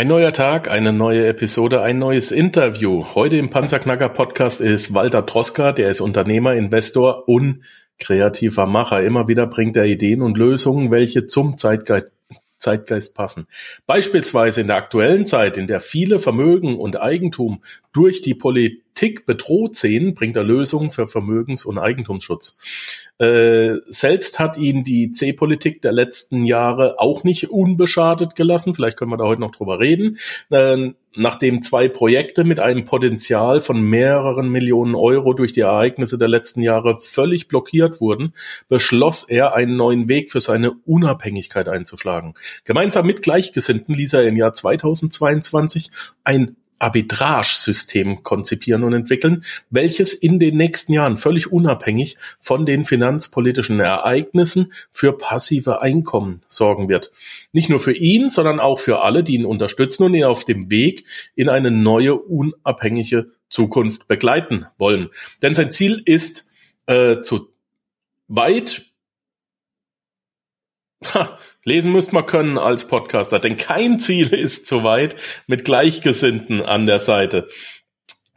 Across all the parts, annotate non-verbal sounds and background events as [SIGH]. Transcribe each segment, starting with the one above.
Ein neuer Tag, eine neue Episode, ein neues Interview. Heute im Panzerknacker Podcast ist Walter Droska, der ist Unternehmer, Investor und kreativer Macher. Immer wieder bringt er Ideen und Lösungen, welche zum Zeitgeist Zeitgeist passen. Beispielsweise in der aktuellen Zeit, in der viele Vermögen und Eigentum durch die Politik bedroht sehen, bringt er Lösungen für Vermögens- und Eigentumsschutz. Äh, selbst hat ihn die C-Politik der letzten Jahre auch nicht unbeschadet gelassen. Vielleicht können wir da heute noch drüber reden. Äh, nachdem zwei Projekte mit einem Potenzial von mehreren Millionen Euro durch die Ereignisse der letzten Jahre völlig blockiert wurden, beschloss er, einen neuen Weg für seine Unabhängigkeit einzuschlagen. Gemeinsam mit Gleichgesinnten ließ er im Jahr 2022 ein Arbitragesystem konzipieren und entwickeln, welches in den nächsten Jahren völlig unabhängig von den finanzpolitischen Ereignissen für passive Einkommen sorgen wird. Nicht nur für ihn, sondern auch für alle, die ihn unterstützen und ihn auf dem Weg in eine neue unabhängige Zukunft begleiten wollen. Denn sein Ziel ist, äh, zu weit Ha, lesen müsst man können als Podcaster, denn kein Ziel [LAUGHS] ist zu weit mit Gleichgesinnten an der Seite.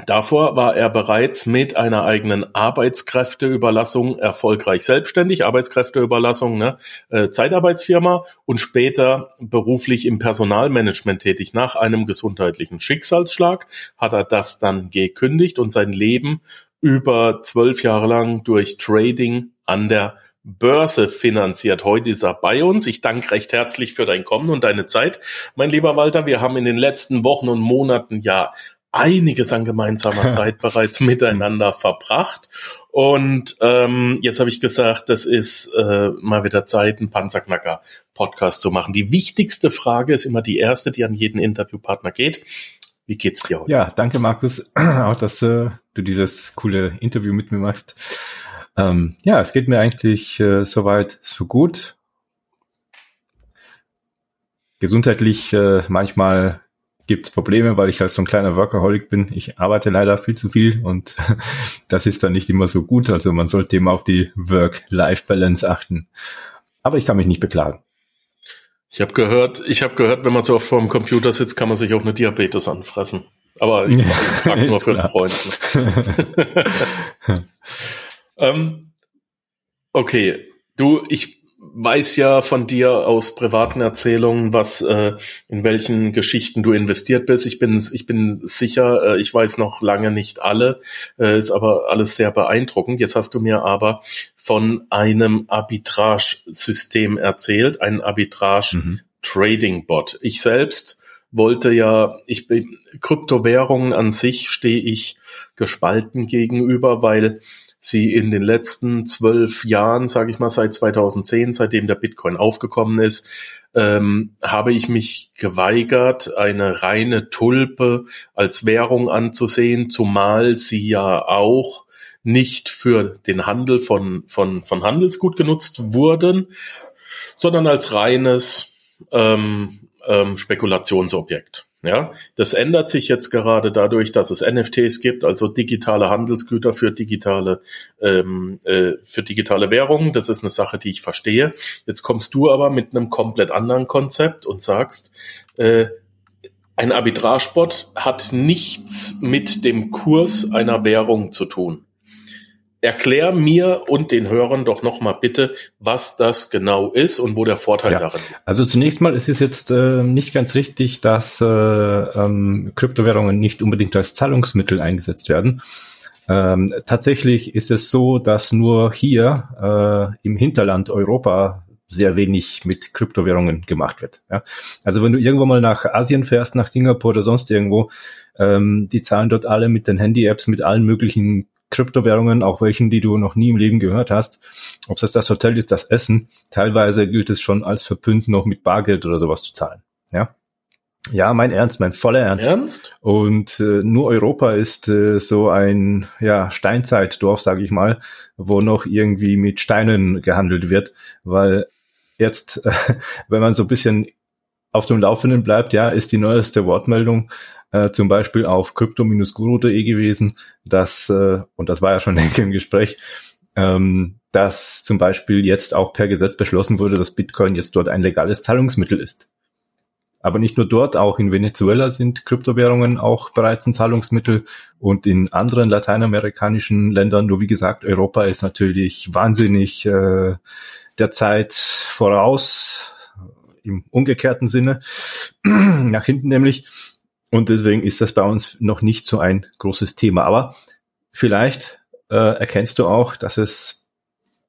Davor war er bereits mit einer eigenen Arbeitskräfteüberlassung erfolgreich selbstständig, Arbeitskräfteüberlassung, ne, äh, Zeitarbeitsfirma und später beruflich im Personalmanagement tätig. Nach einem gesundheitlichen Schicksalsschlag hat er das dann gekündigt und sein Leben über zwölf Jahre lang durch Trading an der Börse finanziert. Heute ist er bei uns. Ich danke recht herzlich für dein Kommen und deine Zeit. Mein lieber Walter, wir haben in den letzten Wochen und Monaten ja einiges an gemeinsamer [LAUGHS] Zeit bereits miteinander verbracht. Und ähm, jetzt habe ich gesagt, das ist äh, mal wieder Zeit, einen Panzerknacker-Podcast zu machen. Die wichtigste Frage ist immer die erste, die an jeden Interviewpartner geht. Wie geht's dir heute? Ja, danke Markus, [CLEARS THROAT] auch dass äh, du dieses coole Interview mit mir machst. Ähm, ja, es geht mir eigentlich äh, soweit so gut. Gesundheitlich äh, manchmal gibt es Probleme, weil ich halt so ein kleiner Workaholic bin. Ich arbeite leider viel zu viel und [LAUGHS] das ist dann nicht immer so gut. Also man sollte immer auf die Work-Life-Balance achten. Aber ich kann mich nicht beklagen. Ich habe gehört, ich habe gehört, wenn man so oft vor dem Computer sitzt, kann man sich auch eine Diabetes anfressen. Aber ich [LAUGHS] frage nur für einen Freund. Ne? [LAUGHS] Ähm, okay, du, ich weiß ja von dir aus privaten Erzählungen, was äh, in welchen Geschichten du investiert bist. Ich bin ich bin sicher, äh, ich weiß noch lange nicht alle, äh, ist aber alles sehr beeindruckend. Jetzt hast du mir aber von einem Arbitrage-System erzählt, ein Arbitrage mhm. Trading Bot. Ich selbst wollte ja, ich bin Kryptowährungen an sich stehe ich gespalten gegenüber, weil sie in den letzten zwölf Jahren, sage ich mal, seit 2010, seitdem der Bitcoin aufgekommen ist, ähm, habe ich mich geweigert, eine reine Tulpe als Währung anzusehen, zumal sie ja auch nicht für den Handel von, von, von Handelsgut genutzt wurden, sondern als reines ähm, ähm, Spekulationsobjekt. Ja, das ändert sich jetzt gerade dadurch, dass es NFTs gibt, also digitale Handelsgüter für digitale ähm, äh, für digitale Währungen. Das ist eine Sache, die ich verstehe. Jetzt kommst du aber mit einem komplett anderen Konzept und sagst, äh, ein Arbitragebot hat nichts mit dem Kurs einer Währung zu tun. Erklär mir und den Hörern doch noch mal bitte, was das genau ist und wo der Vorteil ja. darin ist. Also zunächst mal ist es jetzt äh, nicht ganz richtig, dass äh, ähm, Kryptowährungen nicht unbedingt als Zahlungsmittel eingesetzt werden. Ähm, tatsächlich ist es so, dass nur hier äh, im Hinterland Europa sehr wenig mit Kryptowährungen gemacht wird. Ja? Also wenn du irgendwo mal nach Asien fährst, nach Singapur oder sonst irgendwo, ähm, die zahlen dort alle mit den Handy-Apps, mit allen möglichen Kryptowährungen, auch welchen, die du noch nie im Leben gehört hast. Ob das das Hotel ist, das Essen. Teilweise gilt es schon als verpönt, noch mit Bargeld oder sowas zu zahlen. Ja. Ja, mein Ernst, mein voller Ernst. Ernst? Und äh, nur Europa ist äh, so ein ja, Steinzeitdorf, sage ich mal, wo noch irgendwie mit Steinen gehandelt wird, weil jetzt, äh, [LAUGHS] wenn man so ein bisschen auf dem Laufenden bleibt, ja, ist die neueste Wortmeldung äh, zum Beispiel auf crypto-guru.de gewesen, dass, äh, und das war ja schon [LAUGHS] denke im Gespräch, ähm, dass zum Beispiel jetzt auch per Gesetz beschlossen wurde, dass Bitcoin jetzt dort ein legales Zahlungsmittel ist. Aber nicht nur dort, auch in Venezuela sind Kryptowährungen auch bereits ein Zahlungsmittel und in anderen lateinamerikanischen Ländern. Nur wie gesagt, Europa ist natürlich wahnsinnig äh, der Zeit voraus, im umgekehrten Sinne, [CLEARS THROAT] nach hinten nämlich. Und deswegen ist das bei uns noch nicht so ein großes Thema. Aber vielleicht äh, erkennst du auch, dass es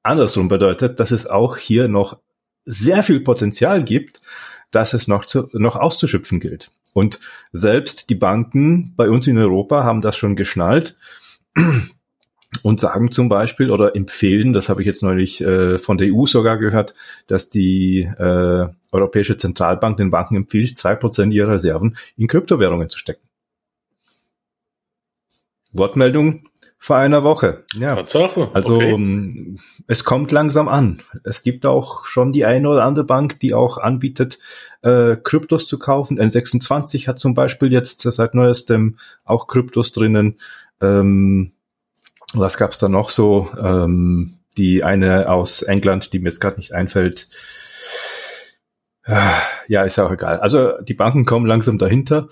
andersrum bedeutet, dass es auch hier noch sehr viel Potenzial gibt, dass es noch, zu, noch auszuschöpfen gilt. Und selbst die Banken bei uns in Europa haben das schon geschnallt und sagen zum Beispiel oder empfehlen, das habe ich jetzt neulich äh, von der EU sogar gehört, dass die äh, Europäische Zentralbank den Banken empfiehlt, zwei Prozent ihrer Reserven in Kryptowährungen zu stecken. Wortmeldung vor einer Woche. Ja. Tatsache. Also okay. Ähm, es kommt langsam an. Es gibt auch schon die eine oder andere Bank, die auch anbietet, äh, Kryptos zu kaufen. N26 hat zum Beispiel jetzt seit neuestem auch Kryptos drinnen. Ähm, was gab's da noch so? Ähm, die eine aus England, die mir jetzt gerade nicht einfällt. Ja, ist auch egal. Also die Banken kommen langsam dahinter.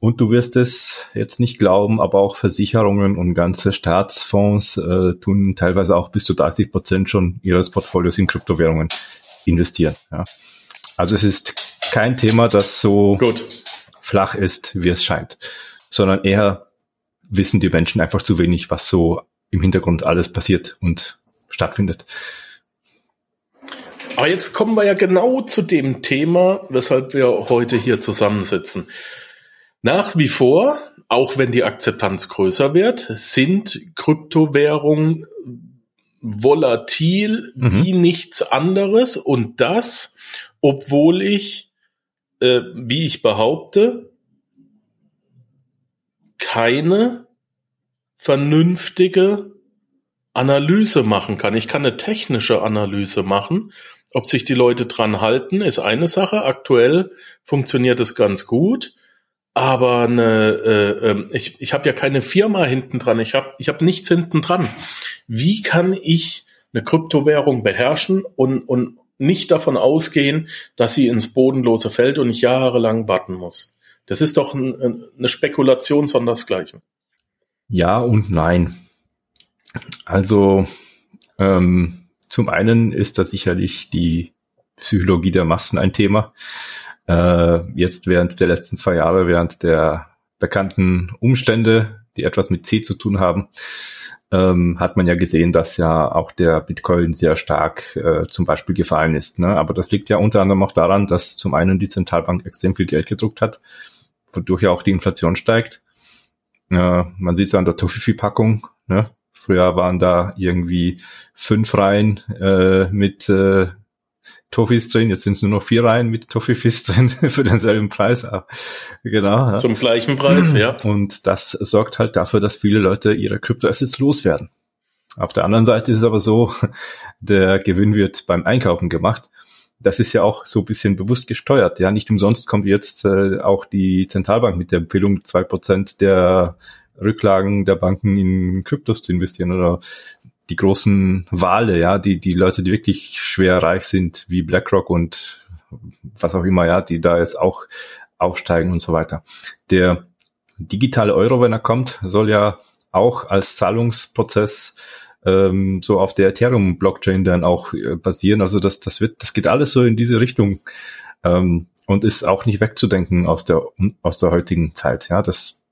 Und du wirst es jetzt nicht glauben, aber auch Versicherungen und ganze Staatsfonds äh, tun teilweise auch bis zu 30 Prozent schon ihres Portfolios in Kryptowährungen investieren. Ja. Also es ist kein Thema, das so Gut. flach ist, wie es scheint, sondern eher wissen die Menschen einfach zu wenig, was so im Hintergrund alles passiert und stattfindet. Aber jetzt kommen wir ja genau zu dem Thema, weshalb wir heute hier zusammensitzen. Nach wie vor, auch wenn die Akzeptanz größer wird, sind Kryptowährungen volatil mhm. wie nichts anderes und das, obwohl ich, äh, wie ich behaupte, keine vernünftige Analyse machen kann. Ich kann eine technische Analyse machen. Ob sich die Leute dran halten, ist eine Sache. Aktuell funktioniert es ganz gut aber eine, äh, ähm, ich, ich habe ja keine Firma hinten dran, ich habe ich hab nichts hinten dran. Wie kann ich eine Kryptowährung beherrschen und, und nicht davon ausgehen, dass sie ins Bodenlose fällt und ich jahrelang warten muss? Das ist doch ein, eine Spekulation sondersgleichen. Ja und nein. Also ähm, zum einen ist da sicherlich die Psychologie der Massen ein Thema äh, jetzt während der letzten zwei Jahre, während der bekannten Umstände, die etwas mit C zu tun haben, ähm, hat man ja gesehen, dass ja auch der Bitcoin sehr stark äh, zum Beispiel gefallen ist. Ne? Aber das liegt ja unter anderem auch daran, dass zum einen die Zentralbank extrem viel Geld gedruckt hat, wodurch ja auch die Inflation steigt. Äh, man sieht es an der Tofifi-Packung. Ne? Früher waren da irgendwie fünf Reihen äh, mit äh, Toffees drin, jetzt sind es nur noch vier Reihen mit Toffees [LAUGHS] drin für denselben Preis. Ah, genau. Ja. Zum gleichen Preis, ja. Und das sorgt halt dafür, dass viele Leute ihre Kryptoassets loswerden. Auf der anderen Seite ist es aber so, [LAUGHS] der Gewinn wird beim Einkaufen gemacht. Das ist ja auch so ein bisschen bewusst gesteuert. Ja, nicht umsonst kommt jetzt äh, auch die Zentralbank mit der Empfehlung, zwei Prozent der Rücklagen der Banken in Kryptos zu investieren oder die großen Wale, ja, die, die Leute, die wirklich schwer reich sind, wie BlackRock und was auch immer, ja, die da jetzt auch aufsteigen und so weiter. Der digitale Euro, wenn er kommt, soll ja auch als Zahlungsprozess ähm, so auf der Ethereum-Blockchain dann auch äh, basieren. Also das, das wird, das geht alles so in diese Richtung ähm, und ist auch nicht wegzudenken aus der aus der heutigen Zeit. Ja, das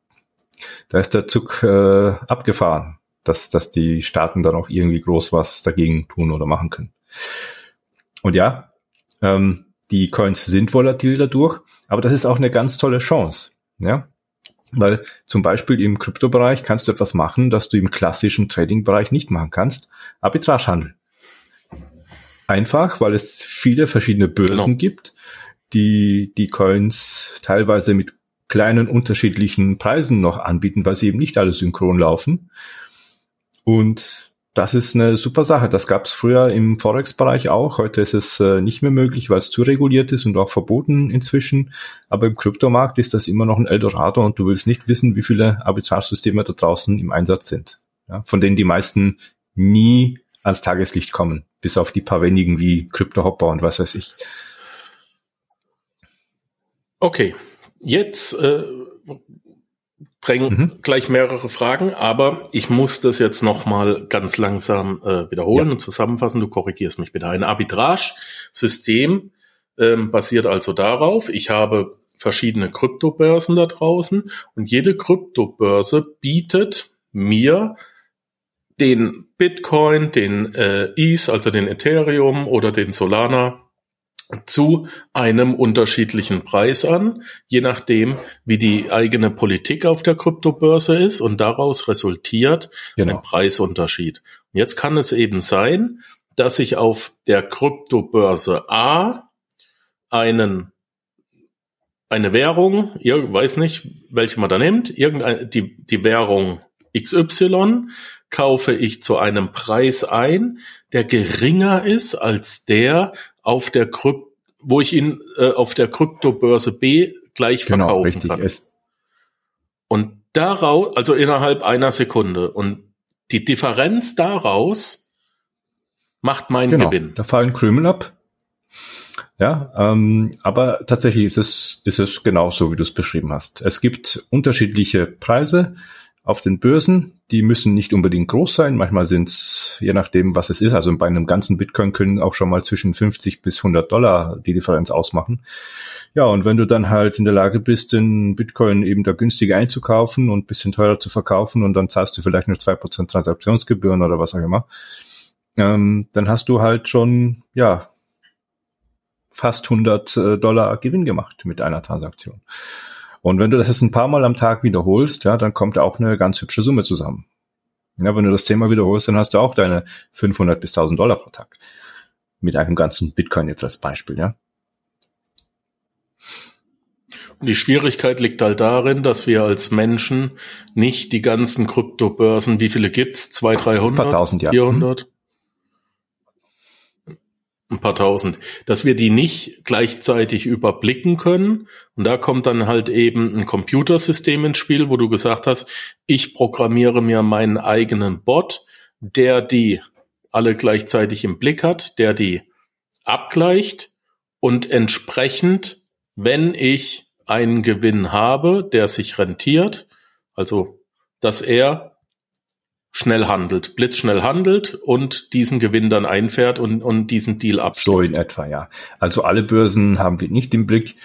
da ist der Zug äh, abgefahren dass, dass die Staaten dann auch irgendwie groß was dagegen tun oder machen können. Und ja, ähm, die Coins sind volatil dadurch, aber das ist auch eine ganz tolle Chance. Ja, weil zum Beispiel im Kryptobereich kannst du etwas machen, das du im klassischen Trading-Bereich nicht machen kannst. Arbitragehandel. Einfach, weil es viele verschiedene Börsen genau. gibt, die die Coins teilweise mit kleinen unterschiedlichen Preisen noch anbieten, weil sie eben nicht alle synchron laufen. Und das ist eine super Sache. Das gab es früher im Forex-Bereich auch. Heute ist es äh, nicht mehr möglich, weil es zu reguliert ist und auch verboten inzwischen. Aber im Kryptomarkt ist das immer noch ein Eldorado und du willst nicht wissen, wie viele Arbitragesysteme da draußen im Einsatz sind. Ja, von denen die meisten nie ans Tageslicht kommen, bis auf die paar wenigen wie Kryptohopper und was weiß ich. Okay, jetzt äh, drängen mhm. gleich mehrere Fragen, aber ich muss das jetzt nochmal ganz langsam äh, wiederholen ja. und zusammenfassen. Du korrigierst mich bitte. Ein Arbitrage-System ähm, basiert also darauf, ich habe verschiedene Kryptobörsen da draußen und jede Kryptobörse bietet mir den Bitcoin, den äh, ETH, also den Ethereum oder den Solana zu einem unterschiedlichen Preis an, je nachdem, wie die eigene Politik auf der Kryptobörse ist und daraus resultiert genau. ein Preisunterschied. Und jetzt kann es eben sein, dass ich auf der Kryptobörse A einen eine Währung, ich weiß nicht, welche man da nimmt, irgendeine, die, die Währung XY kaufe ich zu einem Preis ein, der geringer ist als der auf der Krypt wo ich ihn äh, auf der Kryptobörse B gleich genau, verkaufen richtig kann. Ist. Und daraus, also innerhalb einer Sekunde. Und die Differenz daraus macht meinen genau, Gewinn. Da fallen Krümel ab. Ja, ähm, aber tatsächlich ist es, ist es genauso, wie du es beschrieben hast. Es gibt unterschiedliche Preise auf den Börsen. Die müssen nicht unbedingt groß sein. Manchmal sind es, je nachdem, was es ist, also bei einem ganzen Bitcoin können auch schon mal zwischen 50 bis 100 Dollar die Differenz ausmachen. Ja, und wenn du dann halt in der Lage bist, den Bitcoin eben da günstiger einzukaufen und bisschen teurer zu verkaufen und dann zahlst du vielleicht nur zwei Prozent Transaktionsgebühren oder was auch immer, ähm, dann hast du halt schon, ja, fast 100 äh, Dollar Gewinn gemacht mit einer Transaktion. Und wenn du das jetzt ein paar Mal am Tag wiederholst, ja, dann kommt auch eine ganz hübsche Summe zusammen. Ja, wenn du das Thema wiederholst, dann hast du auch deine 500 bis 1000 Dollar pro Tag. Mit einem ganzen Bitcoin jetzt als Beispiel, ja. Und die Schwierigkeit liegt halt darin, dass wir als Menschen nicht die ganzen Kryptobörsen, wie viele gibt's? Zwei, dreihundert? Ein paar tausend, ja. 400? Ein paar tausend, dass wir die nicht gleichzeitig überblicken können. Und da kommt dann halt eben ein Computersystem ins Spiel, wo du gesagt hast, ich programmiere mir meinen eigenen Bot, der die alle gleichzeitig im Blick hat, der die abgleicht und entsprechend, wenn ich einen Gewinn habe, der sich rentiert, also dass er schnell handelt, blitzschnell handelt und diesen Gewinn dann einfährt und, und diesen Deal abschließt. So in etwa, ja. Also alle Börsen haben wir nicht im Blick,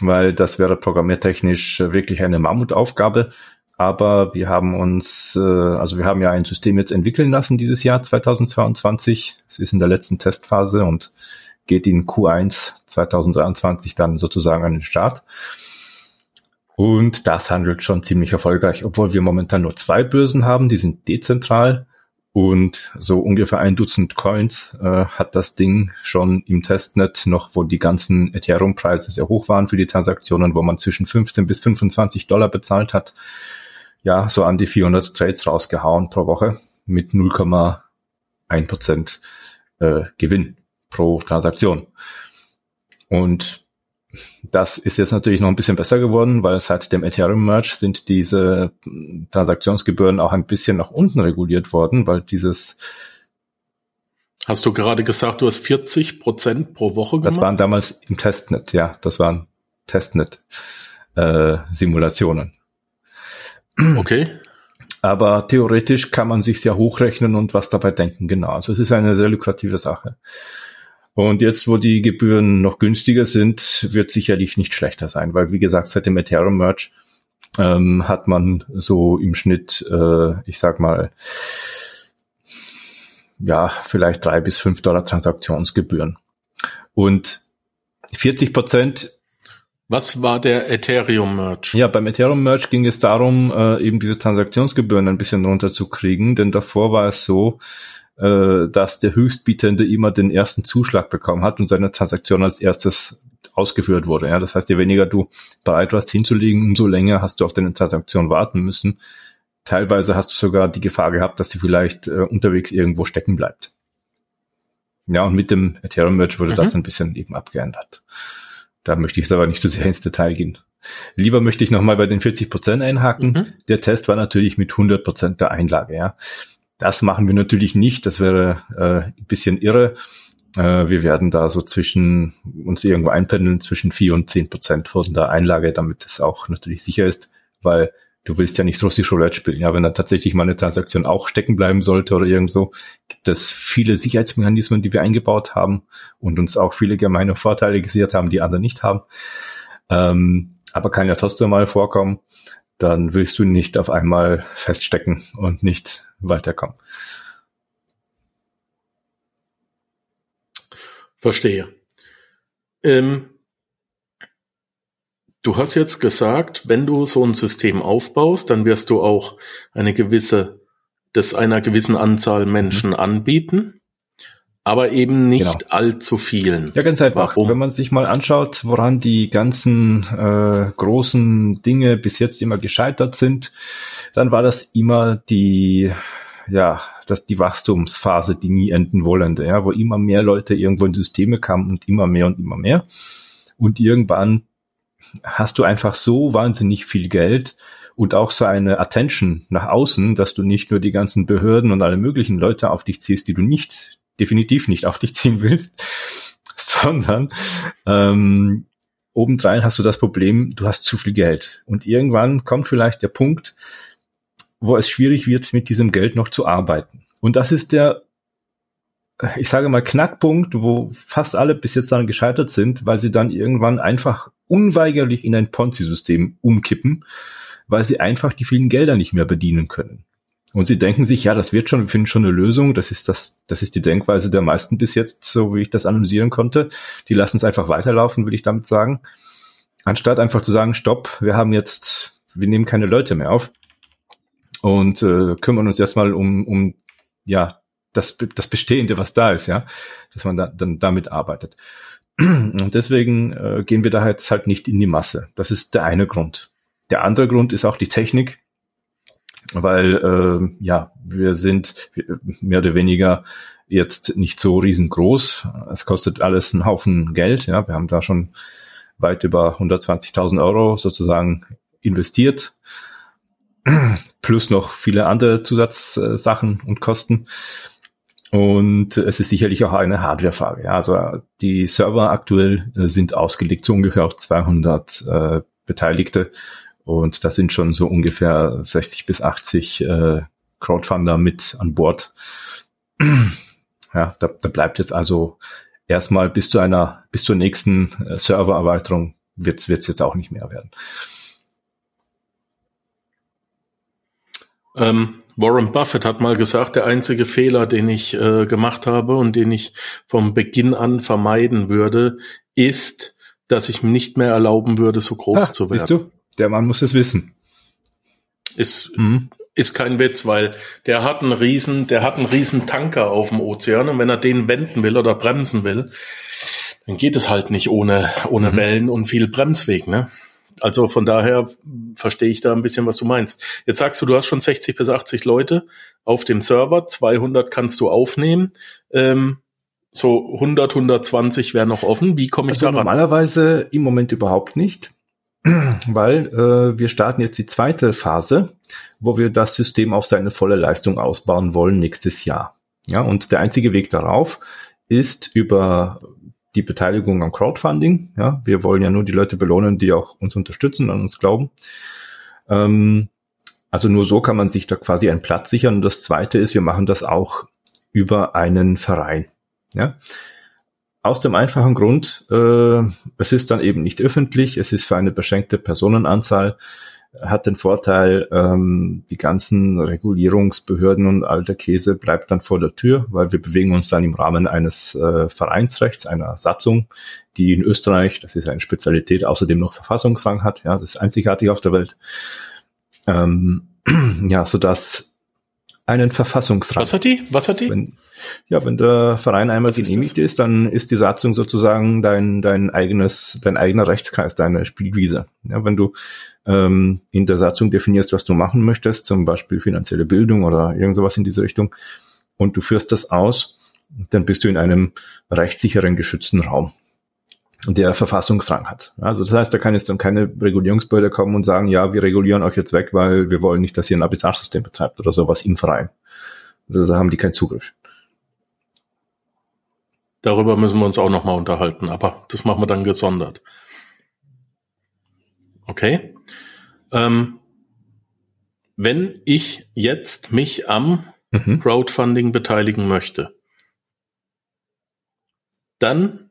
weil das wäre programmiertechnisch wirklich eine Mammutaufgabe. Aber wir haben uns, äh, also wir haben ja ein System jetzt entwickeln lassen dieses Jahr 2022. Es ist in der letzten Testphase und geht in Q1 2023 dann sozusagen an den Start. Und das handelt schon ziemlich erfolgreich, obwohl wir momentan nur zwei Börsen haben, die sind dezentral und so ungefähr ein Dutzend Coins äh, hat das Ding schon im Testnet noch, wo die ganzen Ethereum-Preise sehr hoch waren für die Transaktionen, wo man zwischen 15 bis 25 Dollar bezahlt hat. Ja, so an die 400 Trades rausgehauen pro Woche mit 0,1 Prozent äh, Gewinn pro Transaktion. Und das ist jetzt natürlich noch ein bisschen besser geworden, weil seit dem Ethereum Merge sind diese Transaktionsgebühren auch ein bisschen nach unten reguliert worden, weil dieses Hast du gerade gesagt, du hast 40 Prozent pro Woche gemacht? Das waren damals im Testnet, ja, das waren Testnet-Simulationen. Äh, okay. Aber theoretisch kann man sich sehr hochrechnen und was dabei denken, genau. Also es ist eine sehr lukrative Sache. Und jetzt, wo die Gebühren noch günstiger sind, wird sicherlich nicht schlechter sein, weil wie gesagt, seit dem Ethereum Merge ähm, hat man so im Schnitt, äh, ich sag mal, ja, vielleicht drei bis fünf Dollar Transaktionsgebühren. Und 40 Prozent was war der Ethereum Merge? Ja, beim Ethereum Merge ging es darum, äh, eben diese Transaktionsgebühren ein bisschen runterzukriegen, denn davor war es so, äh, dass der Höchstbietende immer den ersten Zuschlag bekommen hat und seine Transaktion als erstes ausgeführt wurde. Ja, das heißt, je weniger du bereit warst hinzulegen, umso länger hast du auf deine Transaktion warten müssen. Teilweise hast du sogar die Gefahr gehabt, dass sie vielleicht äh, unterwegs irgendwo stecken bleibt. Ja, und mit dem Ethereum Merge wurde mhm. das ein bisschen eben abgeändert. Da möchte ich jetzt aber nicht zu sehr ins Detail gehen. Lieber möchte ich nochmal bei den 40 Prozent einhaken. Mhm. Der Test war natürlich mit 100 Prozent der Einlage. Ja. Das machen wir natürlich nicht. Das wäre äh, ein bisschen irre. Äh, wir werden da so zwischen uns irgendwo einpendeln zwischen vier und zehn Prozent von der Einlage, damit es auch natürlich sicher ist, weil du willst ja nicht russisch Roulette spielen. Ja, wenn dann tatsächlich mal eine Transaktion auch stecken bleiben sollte oder irgendwo, gibt es viele Sicherheitsmechanismen, die wir eingebaut haben und uns auch viele gemeine Vorteile gesichert haben, die andere nicht haben. Ähm, aber kann ja trotzdem mal vorkommen, dann willst du nicht auf einmal feststecken und nicht weiterkommen. Verstehe. Ähm, du hast jetzt gesagt, wenn du so ein System aufbaust, dann wirst du auch eine gewisse, das einer gewissen Anzahl Menschen mhm. anbieten, aber eben nicht genau. allzu vielen. Ja, ganz einfach. Warum? Wenn man sich mal anschaut, woran die ganzen äh, großen Dinge bis jetzt immer gescheitert sind, dann war das immer die ja, dass die Wachstumsphase, die nie enden wollende, ja, wo immer mehr Leute irgendwo in Systeme kamen und immer mehr und immer mehr. Und irgendwann hast du einfach so wahnsinnig viel Geld und auch so eine Attention nach außen, dass du nicht nur die ganzen Behörden und alle möglichen Leute auf dich ziehst, die du nicht, definitiv nicht auf dich ziehen willst, [LAUGHS] sondern ähm, obendrein hast du das Problem, du hast zu viel Geld. Und irgendwann kommt vielleicht der Punkt, wo es schwierig wird, mit diesem Geld noch zu arbeiten. Und das ist der, ich sage mal, Knackpunkt, wo fast alle bis jetzt dann gescheitert sind, weil sie dann irgendwann einfach unweigerlich in ein Ponzi-System umkippen, weil sie einfach die vielen Gelder nicht mehr bedienen können. Und sie denken sich, ja, das wird schon, wir finden schon eine Lösung. Das ist das, das ist die Denkweise der meisten bis jetzt, so wie ich das analysieren konnte. Die lassen es einfach weiterlaufen, will ich damit sagen. Anstatt einfach zu sagen, stopp, wir haben jetzt, wir nehmen keine Leute mehr auf und äh, kümmern uns erstmal um, um ja, das, das Bestehende, was da ist, ja, dass man da, dann damit arbeitet. Und deswegen äh, gehen wir da jetzt halt nicht in die Masse. Das ist der eine Grund. Der andere Grund ist auch die Technik, weil äh, ja, wir sind mehr oder weniger jetzt nicht so riesengroß. Es kostet alles einen Haufen Geld. Ja, wir haben da schon weit über 120.000 Euro sozusagen investiert plus noch viele andere Zusatzsachen und Kosten. Und es ist sicherlich auch eine Hardware-Frage. Ja, also die Server aktuell äh, sind ausgelegt so ungefähr auf 200 äh, Beteiligte und da sind schon so ungefähr 60 bis 80 äh, Crowdfunder mit an Bord. [CLEARS THROAT] ja, da, da bleibt jetzt also erstmal bis zu einer, bis zur nächsten äh, Servererweiterung wird es jetzt auch nicht mehr werden. Ähm, Warren Buffett hat mal gesagt, der einzige Fehler, den ich äh, gemacht habe und den ich vom Beginn an vermeiden würde, ist, dass ich mir nicht mehr erlauben würde, so groß ah, zu werden. Siehst du? Der Mann muss es wissen. Ist, mhm. ist kein Witz, weil der hat einen riesen, der hat einen riesen Tanker auf dem Ozean und wenn er den wenden will oder bremsen will, dann geht es halt nicht ohne, ohne mhm. Wellen und viel Bremsweg, ne? Also von daher verstehe ich da ein bisschen, was du meinst. Jetzt sagst du, du hast schon 60 bis 80 Leute auf dem Server, 200 kannst du aufnehmen. Ähm, so 100, 120 wären noch offen. Wie komme ich also daran? Normalerweise im Moment überhaupt nicht, [CLEARS THROAT] weil äh, wir starten jetzt die zweite Phase, wo wir das System auf seine volle Leistung ausbauen wollen nächstes Jahr. Ja, und der einzige Weg darauf ist über die Beteiligung am Crowdfunding. Ja, wir wollen ja nur die Leute belohnen, die auch uns unterstützen, an uns glauben. Ähm, also nur so kann man sich da quasi einen Platz sichern. Und das zweite ist, wir machen das auch über einen Verein. Ja. Aus dem einfachen Grund, äh, es ist dann eben nicht öffentlich, es ist für eine beschränkte Personenanzahl hat den Vorteil, ähm, die ganzen Regulierungsbehörden und all der Käse bleibt dann vor der Tür, weil wir bewegen uns dann im Rahmen eines äh, Vereinsrechts, einer Satzung, die in Österreich, das ist eine Spezialität, außerdem noch Verfassungsrang hat. Ja, das ist einzigartig auf der Welt. Ähm, [CLEARS THROAT] ja, so dass einen Verfassungsrang. Was hat die? Was hat die? Wenn, ja, wenn der Verein einmal genehmigt ist, ist, dann ist die Satzung sozusagen dein, dein eigenes, dein eigener Rechtskreis, deine Spielwiese. Ja, wenn du ähm, in der Satzung definierst, was du machen möchtest, zum Beispiel finanzielle Bildung oder irgend sowas in diese Richtung, und du führst das aus, dann bist du in einem rechtssicheren, geschützten Raum, der Verfassungsrang hat. Also das heißt, da kann jetzt dann keine Regulierungsbehörde kommen und sagen, ja, wir regulieren euch jetzt weg, weil wir wollen nicht, dass ihr ein Arbitragesystem betreibt oder sowas im Verein. Also da haben die keinen Zugriff. Darüber müssen wir uns auch nochmal unterhalten, aber das machen wir dann gesondert. Okay. Ähm, wenn ich jetzt mich am mhm. Crowdfunding beteiligen möchte, dann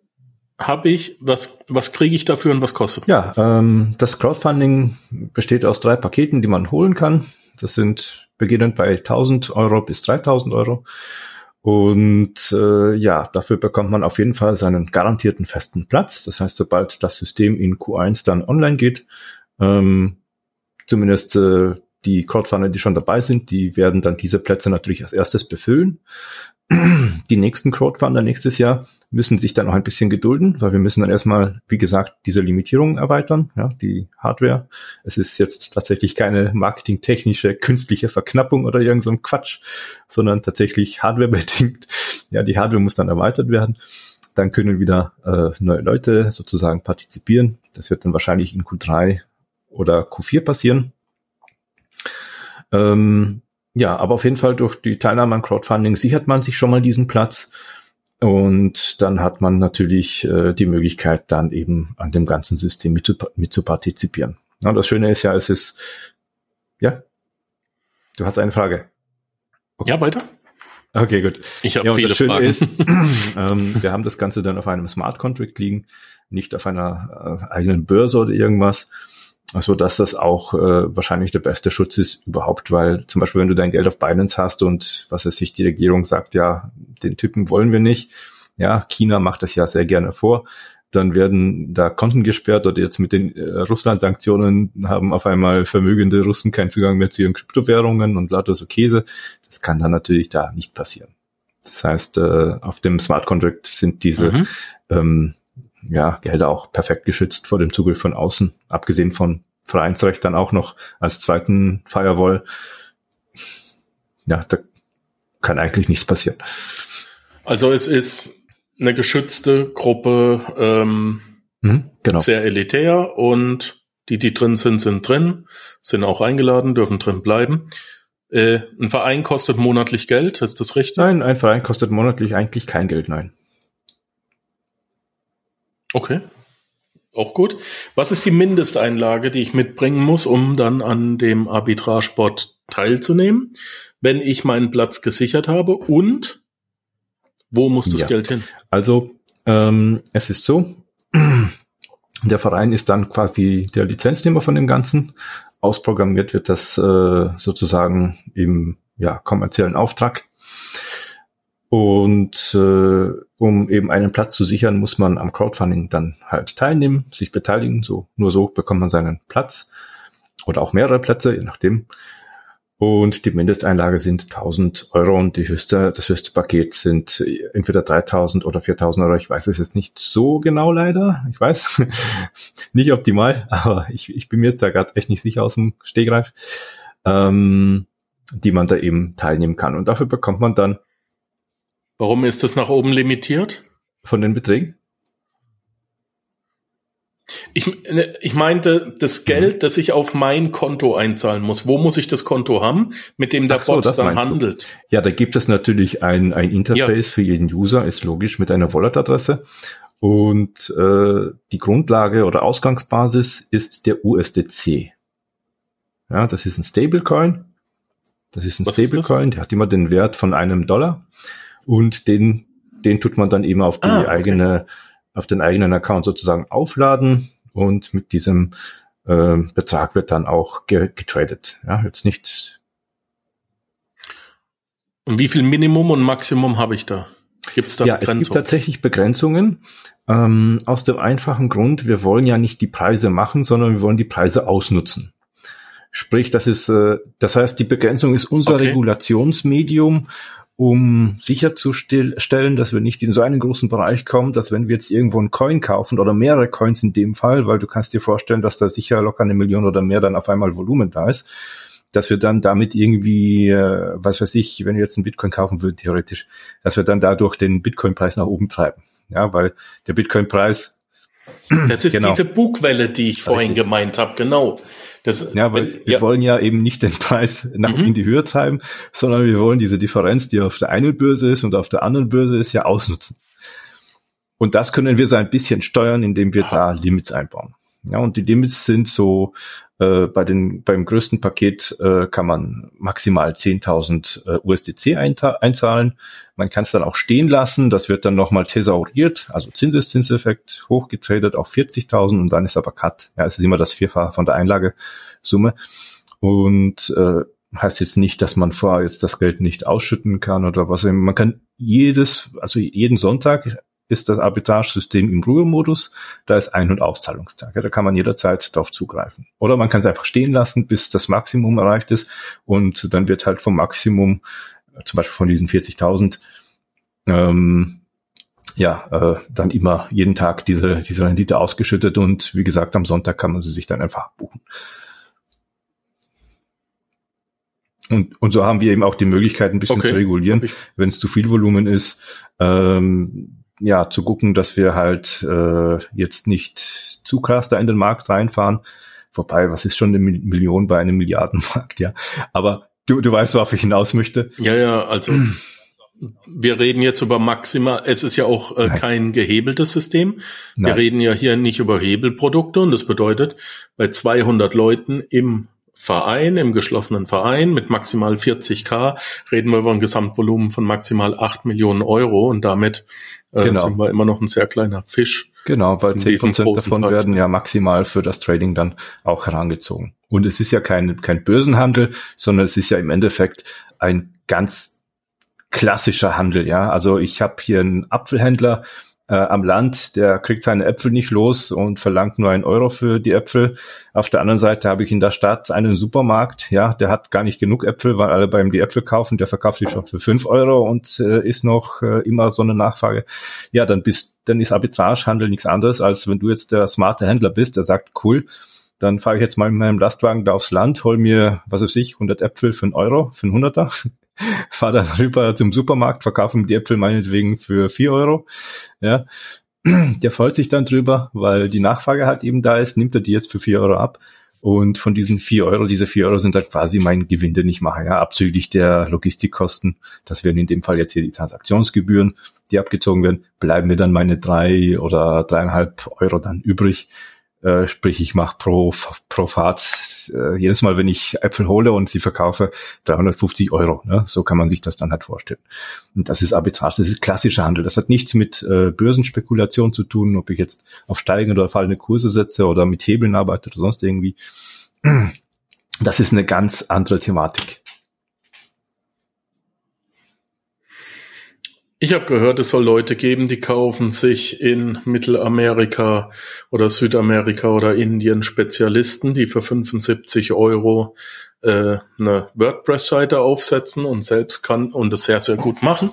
habe ich, was, was kriege ich dafür und was kostet Ja, ähm, das Crowdfunding besteht aus drei Paketen, die man holen kann. Das sind beginnend bei 1000 Euro bis 3000 Euro. Und äh, ja, dafür bekommt man auf jeden Fall seinen garantierten festen Platz. Das heißt, sobald das System in Q1 dann online geht, ähm, zumindest äh, die Crowdfunder, die schon dabei sind, die werden dann diese Plätze natürlich als erstes befüllen. [CLEARS THROAT] Die nächsten Crowdfunder nächstes Jahr müssen sich dann noch ein bisschen gedulden, weil wir müssen dann erstmal, wie gesagt, diese Limitierungen erweitern, ja, die Hardware. Es ist jetzt tatsächlich keine marketingtechnische künstliche Verknappung oder irgend so ein Quatsch, sondern tatsächlich hardwarebedingt. [LAUGHS] Ja, die Hardware muss dann erweitert werden. Dann können wieder äh, neue Leute sozusagen partizipieren. Das wird dann wahrscheinlich in Q3 oder Q4 passieren. Ähm, ja, aber auf jeden Fall durch die Teilnahme an Crowdfunding sichert man sich schon mal diesen Platz. Und dann hat man natürlich äh, die Möglichkeit, dann eben an dem ganzen System mit zu, mit zu partizipieren. Ja, das Schöne ist ja, es ist, ja, du hast eine Frage. Okay. Ja, weiter. Okay, gut. Ich habe ja, viele Fragen. Ist, [LAUGHS] ähm, wir haben das Ganze dann auf einem Smart Contract liegen, nicht auf einer äh, eigenen Börse oder irgendwas. Also dass das auch äh, wahrscheinlich der beste Schutz ist überhaupt, weil zum Beispiel, wenn du dein Geld auf Binance hast und was es sich die Regierung sagt, ja, den Typen wollen wir nicht, ja, China macht das ja sehr gerne vor, dann werden da Konten gesperrt oder jetzt mit den äh, Russland-Sanktionen haben auf einmal vermögende Russen keinen Zugang mehr zu ihren Kryptowährungen und lauter so Käse. Das kann dann natürlich da nicht passieren. Das heißt, äh, auf dem Smart Contract sind diese mhm. ähm, ja, Gelder auch perfekt geschützt vor dem Zugriff von außen, abgesehen von Vereinsrecht dann auch noch als zweiten Firewall. Ja, da kann eigentlich nichts passieren. Also es ist eine geschützte Gruppe, ähm, mhm, genau. sehr elitär und die, die drin sind, sind drin, sind auch eingeladen, dürfen drin bleiben. Äh, ein Verein kostet monatlich Geld, ist das richtig? Nein, ein Verein kostet monatlich eigentlich kein Geld, nein. Okay. Auch gut. Was ist die Mindesteinlage, die ich mitbringen muss, um dann an dem Arbitragesport teilzunehmen, wenn ich meinen Platz gesichert habe? Und wo muss das ja. Geld hin? Also ähm, es ist so, [CLEARS THROAT] der Verein ist dann quasi der Lizenznehmer von dem Ganzen. Ausprogrammiert wird das äh, sozusagen im ja, kommerziellen Auftrag. Und äh, um eben einen Platz zu sichern, muss man am Crowdfunding dann halt teilnehmen, sich beteiligen. So nur so bekommt man seinen Platz oder auch mehrere Plätze, je nachdem. Und die Mindesteinlage sind 1000 Euro und die höchste, das höchste Paket sind entweder 3000 oder 4000 Euro. Ich weiß es jetzt nicht so genau leider. Ich weiß, [LAUGHS] nicht optimal, aber ich, ich bin mir jetzt da gerade echt nicht sicher aus dem Stegreif, ähm, die man da eben teilnehmen kann. Und dafür bekommt man dann Warum ist das nach oben limitiert? Von den Beträgen? Ich, ne, ich meinte das Geld, mhm. das ich auf mein Konto einzahlen muss. Wo muss ich das Konto haben, mit dem der so, Bot dann handelt? Du. Ja, da gibt es natürlich ein, ein Interface ja. für jeden User, ist logisch, mit einer Wallet-Adresse. Und äh, die Grundlage oder Ausgangsbasis ist der USDC. Ja, das ist ein Stablecoin. Das ist ein Was Stablecoin, der hat immer den Wert von einem Dollar und den, den tut man dann eben auf die ah, okay. eigene, auf den eigenen Account sozusagen aufladen und mit diesem äh, Betrag wird dann auch getradet. Ja, jetzt nicht. Und wie viel Minimum und Maximum habe ich da? Gibt es da ja, Begrenzungen? Es gibt tatsächlich Begrenzungen. Ähm, aus dem einfachen Grund, wir wollen ja nicht die Preise machen, sondern wir wollen die Preise ausnutzen. Sprich, das ist, äh, das heißt, die Begrenzung ist unser okay. Regulationsmedium um sicherzustellen, dass wir nicht in so einen großen Bereich kommen, dass wenn wir jetzt irgendwo einen Coin kaufen oder mehrere Coins in dem Fall, weil du kannst dir vorstellen, dass da sicher locker eine Million oder mehr dann auf einmal Volumen da ist, dass wir dann damit irgendwie, äh, was weiß ich, wenn wir jetzt einen Bitcoin kaufen würden, theoretisch, dass wir dann dadurch den Bitcoin-Preis nach oben treiben. Ja, weil der Bitcoin-Preis. Das ist [CLEARS THROAT] genau. diese Bugwelle, die ich vorhin Richtig. gemeint habe, genau. Das, ja, weil wenn, wir ja. wollen ja eben nicht den Preis nach mhm. in die Höhe treiben, sondern wir wollen diese Differenz, die auf der einen Börse ist und auf der anderen Börse ist, ja ausnutzen. Und das können wir so ein bisschen steuern, indem wir da Limits einbauen. Ja, und die Limits sind so, äh, bei den, beim größten Paket äh, kann man maximal 10.000 äh, USDC einzahlen. Man kann es dann auch stehen lassen. Das wird dann nochmal thesauriert, also Zinseszinseffekt hochgetradet auf 40.000 und dann ist aber Cut. Ja, es ist immer das Vierfache von der Einlagesumme. Und äh, heißt jetzt nicht, dass man vorher jetzt das Geld nicht ausschütten kann oder was. Man kann jedes, also jeden Sonntag ist das Arbitragesystem im Ruhemodus. Da ist Ein- und Auszahlungstag. Ja, da kann man jederzeit darauf zugreifen. Oder man kann es einfach stehen lassen, bis das Maximum erreicht ist. Und dann wird halt vom Maximum, äh, zum Beispiel von diesen 40.000, ähm, ja, äh, dann immer jeden Tag diese, diese Rendite ausgeschüttet. Und wie gesagt, am Sonntag kann man sie sich dann einfach buchen. Und, und so haben wir eben auch die Möglichkeit, ein bisschen okay. zu regulieren, wenn es zu viel Volumen ist. Ähm, ja, zu gucken, dass wir halt äh, jetzt nicht zu krass da in den Markt reinfahren. Wobei, was ist schon eine Million bei einem Milliardenmarkt, ja. Aber du, du weißt, worauf ich hinaus möchte. Ja, ja, also wir reden jetzt über maximal, es ist ja auch äh, kein gehebeltes System. Wir Nein. reden ja hier nicht über Hebelprodukte und das bedeutet, bei 200 Leuten im Verein, im geschlossenen Verein mit maximal 40k, reden wir über ein Gesamtvolumen von maximal 8 Millionen Euro und damit äh, genau. sind wir immer noch ein sehr kleiner Fisch. Genau, weil 10% davon Tag. werden ja maximal für das Trading dann auch herangezogen. Und es ist ja kein, kein Börsenhandel, sondern es ist ja im Endeffekt ein ganz klassischer Handel, ja. Also ich habe hier einen Apfelhändler, äh, am Land, der kriegt seine Äpfel nicht los und verlangt nur einen Euro für die Äpfel. Auf der anderen Seite habe ich in der Stadt einen Supermarkt, ja, der hat gar nicht genug Äpfel, weil alle bei ihm die Äpfel kaufen, der verkauft die schon für fünf Euro und äh, ist noch äh, immer so eine Nachfrage. Ja, dann bist, dann ist Arbitragehandel nichts anderes, als wenn du jetzt der smarte Händler bist, der sagt, cool, dann fahre ich jetzt mal mit meinem Lastwagen da aufs Land, hol mir, was weiß ich, 100 Äpfel für einen Euro, für einen Hunderter fahr dann rüber zum Supermarkt, verkaufen die Äpfel meinetwegen für vier Euro. Ja, der freut sich dann drüber, weil die Nachfrage halt eben da ist, nimmt er die jetzt für vier Euro ab. Und von diesen vier Euro, diese vier Euro sind halt quasi mein Gewinn, den ich mache, ja, abzüglich der Logistikkosten. Das wären in dem Fall jetzt hier die Transaktionsgebühren, die abgezogen werden, bleiben mir dann meine drei oder dreieinhalb Euro dann übrig. Äh, sprich, ich mache pro, pro Fahrt äh, jedes Mal, wenn ich Äpfel hole und sie verkaufe, 350 Euro. Ne? So kann man sich das dann halt vorstellen. Und das ist Arbitrage, das ist klassischer Handel. Das hat nichts mit äh, Börsenspekulation zu tun, ob ich jetzt auf steigende oder fallende Kurse setze oder mit Hebeln arbeite oder sonst irgendwie. Das ist eine ganz andere Thematik. Ich habe gehört, es soll Leute geben, die kaufen sich in Mittelamerika oder Südamerika oder Indien Spezialisten, die für 75 Euro äh, eine WordPress-Seite aufsetzen und selbst kann und es sehr, sehr gut machen.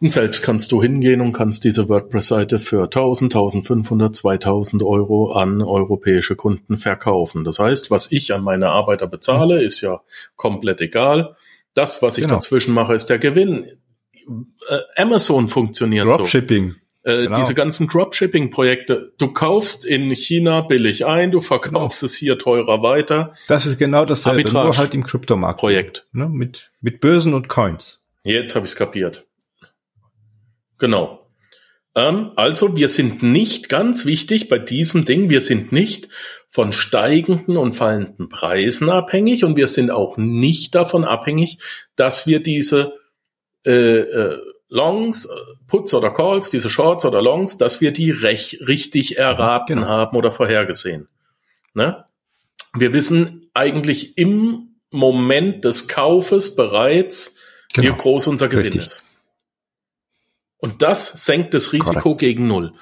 Und selbst kannst du hingehen und kannst diese WordPress-Seite für 1000, 1500, 2000 Euro an europäische Kunden verkaufen. Das heißt, was ich an meine Arbeiter bezahle, ist ja komplett egal. Das, was ich genau. dazwischen mache, ist der Gewinn äh, Amazon funktioniert Dropshipping. so. Äh, genau. Diese ganzen Dropshipping-Projekte. Du kaufst in China billig ein, du verkaufst genau. es hier teurer weiter. Das ist genau das nur halt im Kryptomarkt. Projekt. Ne? Mit, mit Börsen und Coins. Jetzt habe ich es kapiert. Genau. Ähm, also wir sind nicht ganz wichtig bei diesem Ding, wir sind nicht von steigenden und fallenden Preisen abhängig und wir sind auch nicht davon abhängig, dass wir diese äh, äh, Longs, äh, Puts oder Calls, diese Shorts oder Longs, dass wir die rech richtig erraten genau. haben oder vorhergesehen. Ne? Wir wissen eigentlich im Moment des Kaufes bereits, genau. wie groß unser Gewinn richtig. ist. Und das senkt das Risiko Correct. gegen Null.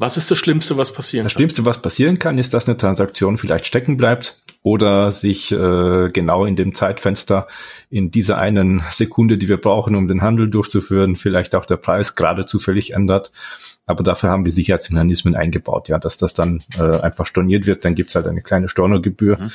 Was ist das Schlimmste, was passieren das kann? Das Schlimmste, was passieren kann, ist, dass eine Transaktion vielleicht stecken bleibt oder sich äh, genau in dem Zeitfenster, in dieser einen Sekunde, die wir brauchen, um den Handel durchzuführen, vielleicht auch der Preis gerade zufällig ändert. Aber dafür haben wir Sicherheitsmechanismen eingebaut, ja, dass das dann äh, einfach storniert wird. Dann gibt's halt eine kleine Stornogebühr. Mhm.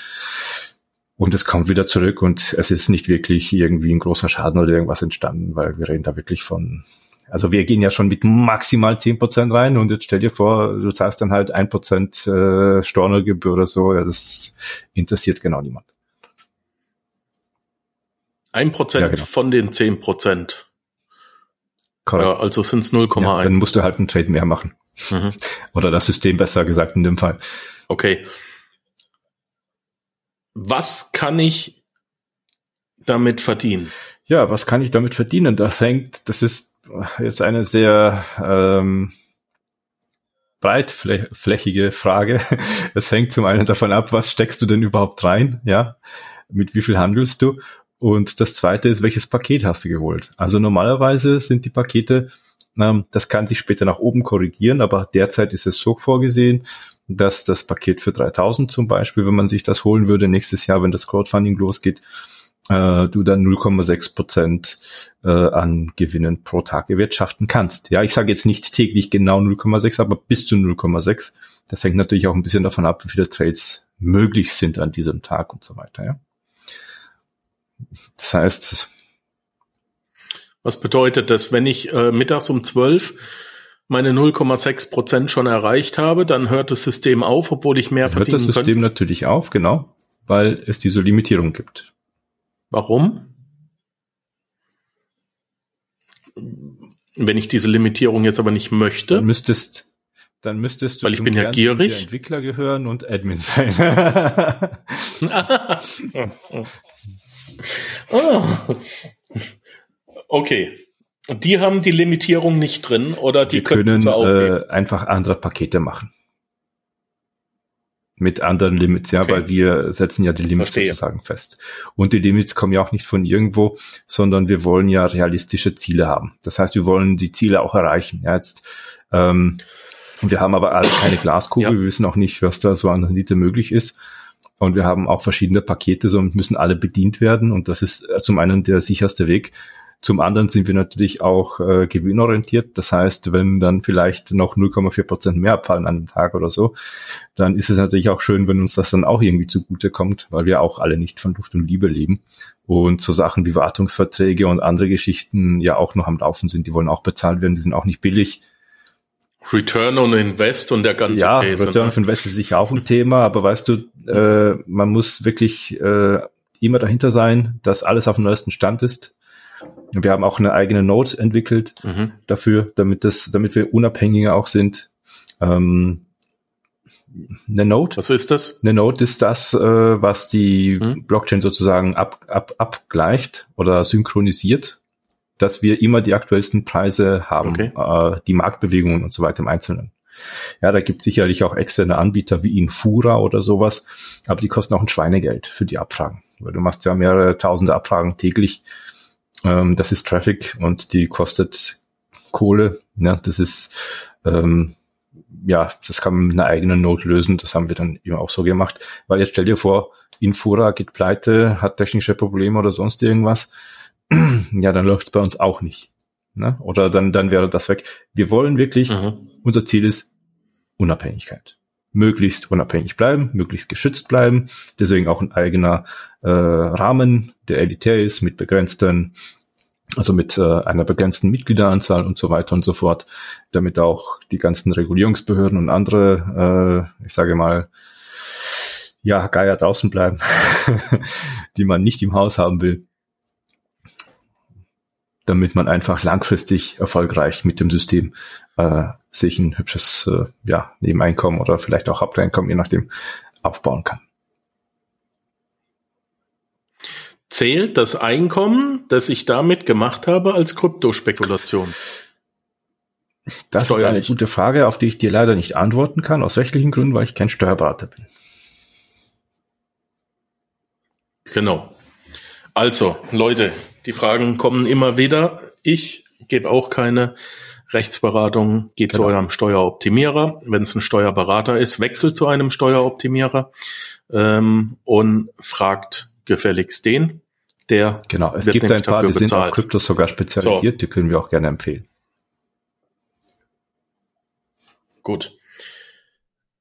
Und es kommt wieder zurück und es ist nicht wirklich irgendwie ein großer Schaden oder irgendwas entstanden, weil wir reden da wirklich von also wir gehen ja schon mit maximal zehn Prozent rein und jetzt stell dir vor, du zahlst dann halt ein Prozent äh, Stornogebühr oder so. Ja, das interessiert genau niemand. Ein Prozent ja, genau. von den zehn Prozent. Ja, also sind es 0,1. Ja, dann musst du halt einen Trade mehr machen. Mhm. Oder das System besser gesagt in dem Fall. Okay. Was kann ich damit verdienen? Ja, was kann ich damit verdienen? Das hängt, das ist jetzt eine sehr ähm, breitflächige Frage. [LAUGHS] Es hängt zum einen davon ab, was steckst du denn überhaupt rein, ja? Mit wie viel handelst du? Und das zweite ist, welches Paket hast du geholt? Also normalerweise sind die Pakete, ähm, das kann sich später nach oben korrigieren, aber derzeit ist es so vorgesehen, dass das Paket für 3000 zum Beispiel, wenn man sich das holen würde nächstes Jahr, wenn das Crowdfunding losgeht, äh, du dann 0,6 Prozent äh, an Gewinnen pro Tag erwirtschaften kannst. Ja, ich sage jetzt nicht täglich genau 0,6, aber bis zu 0,6. Das hängt natürlich auch ein bisschen davon ab, wie viele Trades möglich sind an diesem Tag und so weiter. Ja. Das heißt, was bedeutet das, wenn ich äh, mittags um 12 meine 0,6 Prozent schon erreicht habe, dann hört das System auf, obwohl ich mehr verdienen könnte? Hört das System könnte? natürlich auf, genau, weil es diese Limitierung gibt. Warum? Wenn ich diese Limitierung jetzt aber nicht möchte. Dann müsstest, dann müsstest du Weil ich bin ja gierig. Entwickler gehören und Admin sein. oh. [LAUGHS] Okay. Die haben die Limitierung nicht drin oder die Wir können äh, einfach andere Pakete machen mit anderen Limits, ja, okay. weil wir setzen ja die Limits Verstehe. sozusagen fest. Und die Limits kommen ja auch nicht von irgendwo, sondern wir wollen ja realistische Ziele haben. Das heißt, wir wollen die Ziele auch erreichen. Ja, jetzt, ähm, wir haben aber alle keine Glaskugel, ja. wir wissen auch nicht, was da so an Rendite möglich ist. Und wir haben auch verschiedene Pakete, somit müssen alle bedient werden. Und das ist zum einen der sicherste Weg, zum anderen sind wir natürlich auch äh, gewinnorientiert. Das heißt, wenn dann vielleicht noch 0,4 Prozent mehr abfallen an einem Tag oder so, dann ist es natürlich auch schön, wenn uns das dann auch irgendwie zugute kommt, weil wir auch alle nicht von Luft und Liebe leben. Und so Sachen wie Wartungsverträge und andere Geschichten ja auch noch am Laufen sind. Die wollen auch bezahlt werden, die sind auch nicht billig. Return on Invest und der ganze Ja, Case, Return ne? on Invest ist sicher auch ein Thema, aber weißt du, äh, man muss wirklich äh, immer dahinter sein, dass alles auf dem neuesten Stand ist wir haben auch eine eigene Node entwickelt mhm. dafür, damit das, damit wir unabhängiger auch sind. Ähm, eine Node. Was ist das? Eine Node ist das, äh, was die mhm. Blockchain sozusagen ab, ab, abgleicht oder synchronisiert, dass wir immer die aktuellsten Preise haben, okay. äh, die Marktbewegungen und so weiter im Einzelnen. Ja, da gibt sicherlich auch externe Anbieter wie Infura oder sowas, aber die kosten auch ein Schweinegeld für die Abfragen, weil du machst ja mehrere tausende Abfragen täglich ähm, das ist Traffic und die kostet Kohle. Ja, das ist ähm, ja, das kann man mit einer eigenen Node lösen. Das haben wir dann eben auch so gemacht. Weil jetzt stell dir vor, Infura geht pleite, hat technische Probleme oder sonst irgendwas. [CLEARS THROAT] ja, dann läuft es bei uns auch nicht. Ne? Oder dann, dann wäre das weg. Wir wollen wirklich, mhm. unser Ziel ist Unabhängigkeit möglichst unabhängig bleiben, möglichst geschützt bleiben. Deswegen auch ein eigener äh, Rahmen, der elitär ist, mit begrenzten, also mit äh, einer begrenzten Mitgliederanzahl und so weiter und so fort, damit auch die ganzen Regulierungsbehörden und andere, äh, ich sage mal, ja, Geier draußen bleiben, [LAUGHS] die man nicht im Haus haben will damit man einfach langfristig erfolgreich mit dem System äh, sich ein hübsches äh, ja, Nebeneinkommen oder vielleicht auch Haupteinkommen, je nachdem, aufbauen kann. Zählt das Einkommen, das ich damit gemacht habe, als Kryptospekulation? Das ist eine gute Frage, auf die ich dir leider nicht antworten kann, aus rechtlichen Gründen, weil ich kein Steuerberater bin. Genau. Also, Leute, die Fragen kommen immer wieder. Ich gebe auch keine Rechtsberatung. Geht genau. zu eurem Steueroptimierer. Wenn es ein Steuerberater ist, wechselt zu einem Steueroptimierer ähm, und fragt gefälligst den. Der genau, es gibt ein paar, die bezahlt. sind auf Kryptos sogar spezialisiert, so. die können wir auch gerne empfehlen. Gut.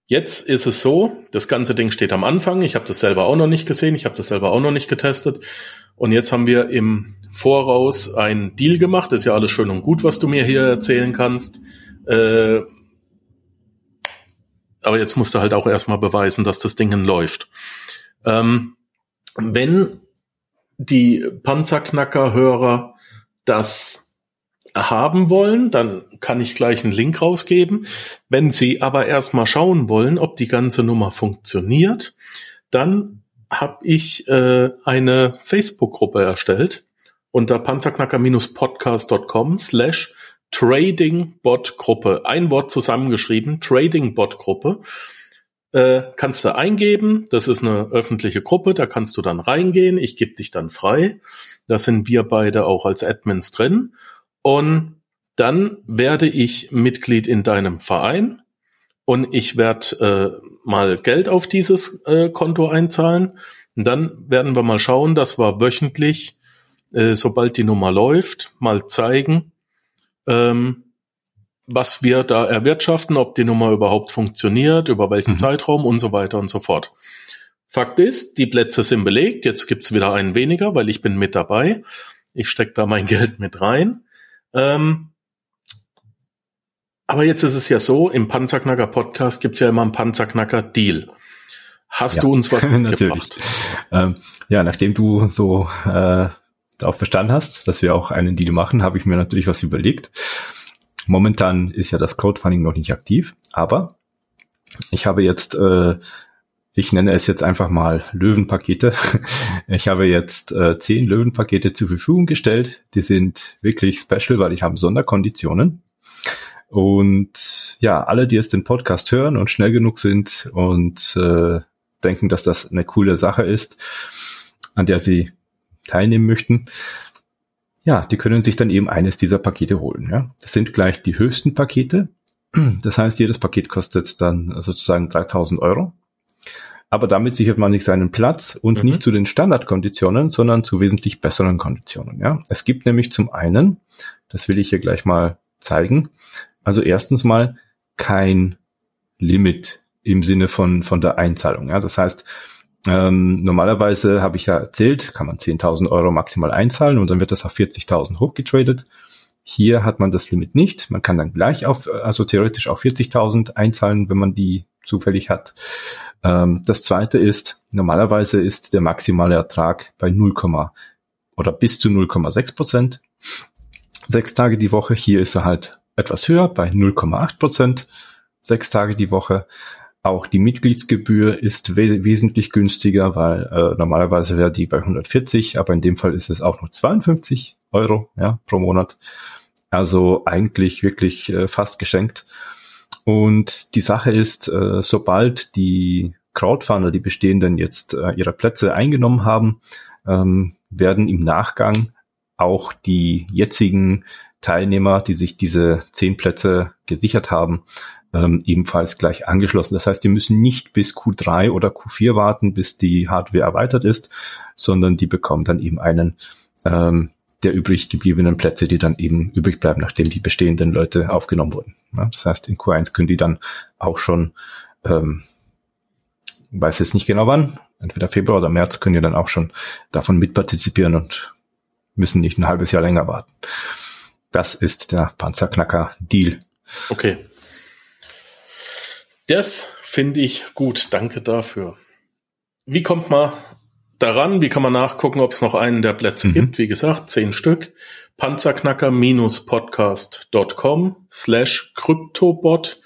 Jetzt ist es so, das ganze Ding steht am Anfang. Ich habe das selber auch noch nicht gesehen, ich habe das selber auch noch nicht getestet. Und jetzt haben wir im Voraus einen Deal gemacht. ist ja alles schön und gut, was du mir hier erzählen kannst. Äh, aber jetzt musst du halt auch erstmal beweisen, dass das Ding läuft. Ähm, wenn die Panzerknacker-Hörer das haben wollen, dann kann ich gleich einen Link rausgeben. Wenn Sie aber erstmal schauen wollen, ob die ganze Nummer funktioniert, dann habe ich äh, eine Facebook-Gruppe erstellt unter panzerknacker-podcast.com slash Trading-Bot-Gruppe. Ein Wort zusammengeschrieben, Trading-Bot-Gruppe. Äh, kannst du eingeben, das ist eine öffentliche Gruppe, da kannst du dann reingehen, ich gebe dich dann frei. Da sind wir beide auch als Admins drin. Und dann werde ich Mitglied in deinem Verein und ich werde äh, mal Geld auf dieses äh, Konto einzahlen. Und dann werden wir mal schauen, dass wir wöchentlich, äh, sobald die Nummer läuft, mal zeigen, ähm, was wir da erwirtschaften, ob die Nummer überhaupt funktioniert, über welchen mhm. Zeitraum und so weiter und so fort. Fakt ist, die Plätze sind belegt. Jetzt gibt's wieder einen weniger, weil ich bin mit dabei. Ich stecke da mein [LAUGHS] Geld mit rein. Ähm, aber jetzt ist es ja so, im Panzerknacker Podcast gibt's ja immer einen Panzerknacker Deal. Hast ja, du uns was [LAUGHS] mitgebracht? ähm, ja, nachdem du so äh, darauf verstanden hast, dass wir auch einen Deal machen, habe ich mir natürlich was überlegt. Momentan ist ja das Crowdfunding noch nicht aktiv, aber ich habe jetzt, äh, ich nenne es jetzt einfach mal Löwenpakete. [LAUGHS] Ich habe jetzt äh, zehn Löwenpakete zur Verfügung gestellt. Die sind wirklich special, weil ich habe Sonderkonditionen. Und ja, alle, die jetzt den Podcast hören und schnell genug sind und äh, denken, dass das eine coole Sache ist, an der sie teilnehmen möchten, ja, die können sich dann eben eines dieser Pakete holen. Ja. Das sind gleich die höchsten Pakete. Das heißt, jedes Paket kostet dann sozusagen 3000 Euro. Aber damit sichert man nicht seinen Platz und mhm. nicht zu den Standardkonditionen, sondern zu wesentlich besseren Konditionen. Ja. Es gibt nämlich zum einen, das will ich hier gleich mal zeigen, also erstens mal kein Limit im Sinne von, von der Einzahlung. Ja. Das heißt, ähm, normalerweise habe ich ja erzählt, kann man 10.000 Euro maximal einzahlen und dann wird das auf 40.000 hochgetradet. Hier hat man das Limit nicht. Man kann dann gleich auf, also theoretisch auf 40.000 einzahlen, wenn man die zufällig hat. Ähm, das zweite ist, normalerweise ist der maximale Ertrag bei 0, oder bis zu 0,6 Prozent. Sechs Tage die Woche. Hier ist er halt etwas höher bei 0,8 Prozent. Sechs Tage die Woche. Auch die Mitgliedsgebühr ist we wesentlich günstiger, weil äh, normalerweise wäre die bei 140, aber in dem Fall ist es auch nur 52 Euro ja, pro Monat. Also eigentlich wirklich äh, fast geschenkt. Und die Sache ist, äh, sobald die Crowdfunder, die bestehenden jetzt äh, ihre Plätze eingenommen haben, ähm, werden im Nachgang auch die jetzigen Teilnehmer, die sich diese zehn Plätze gesichert haben, ähm, ebenfalls gleich angeschlossen. Das heißt, die müssen nicht bis Q3 oder Q4 warten, bis die Hardware erweitert ist, sondern die bekommen dann eben einen ähm, der übrig gebliebenen Plätze, die dann eben übrig bleiben, nachdem die bestehenden Leute aufgenommen wurden. Ja, das heißt, in Q1 können die dann auch schon, ähm, weiß jetzt nicht genau wann, entweder Februar oder März, können die dann auch schon davon mitpartizipieren und müssen nicht ein halbes Jahr länger warten. Das ist der Panzerknacker-Deal. Okay. Das finde ich gut. Danke dafür. Wie kommt man daran? Wie kann man nachgucken, ob es noch einen der Plätze mhm. gibt? Wie gesagt, zehn Stück. Panzerknacker-podcast.com slash Kryptobot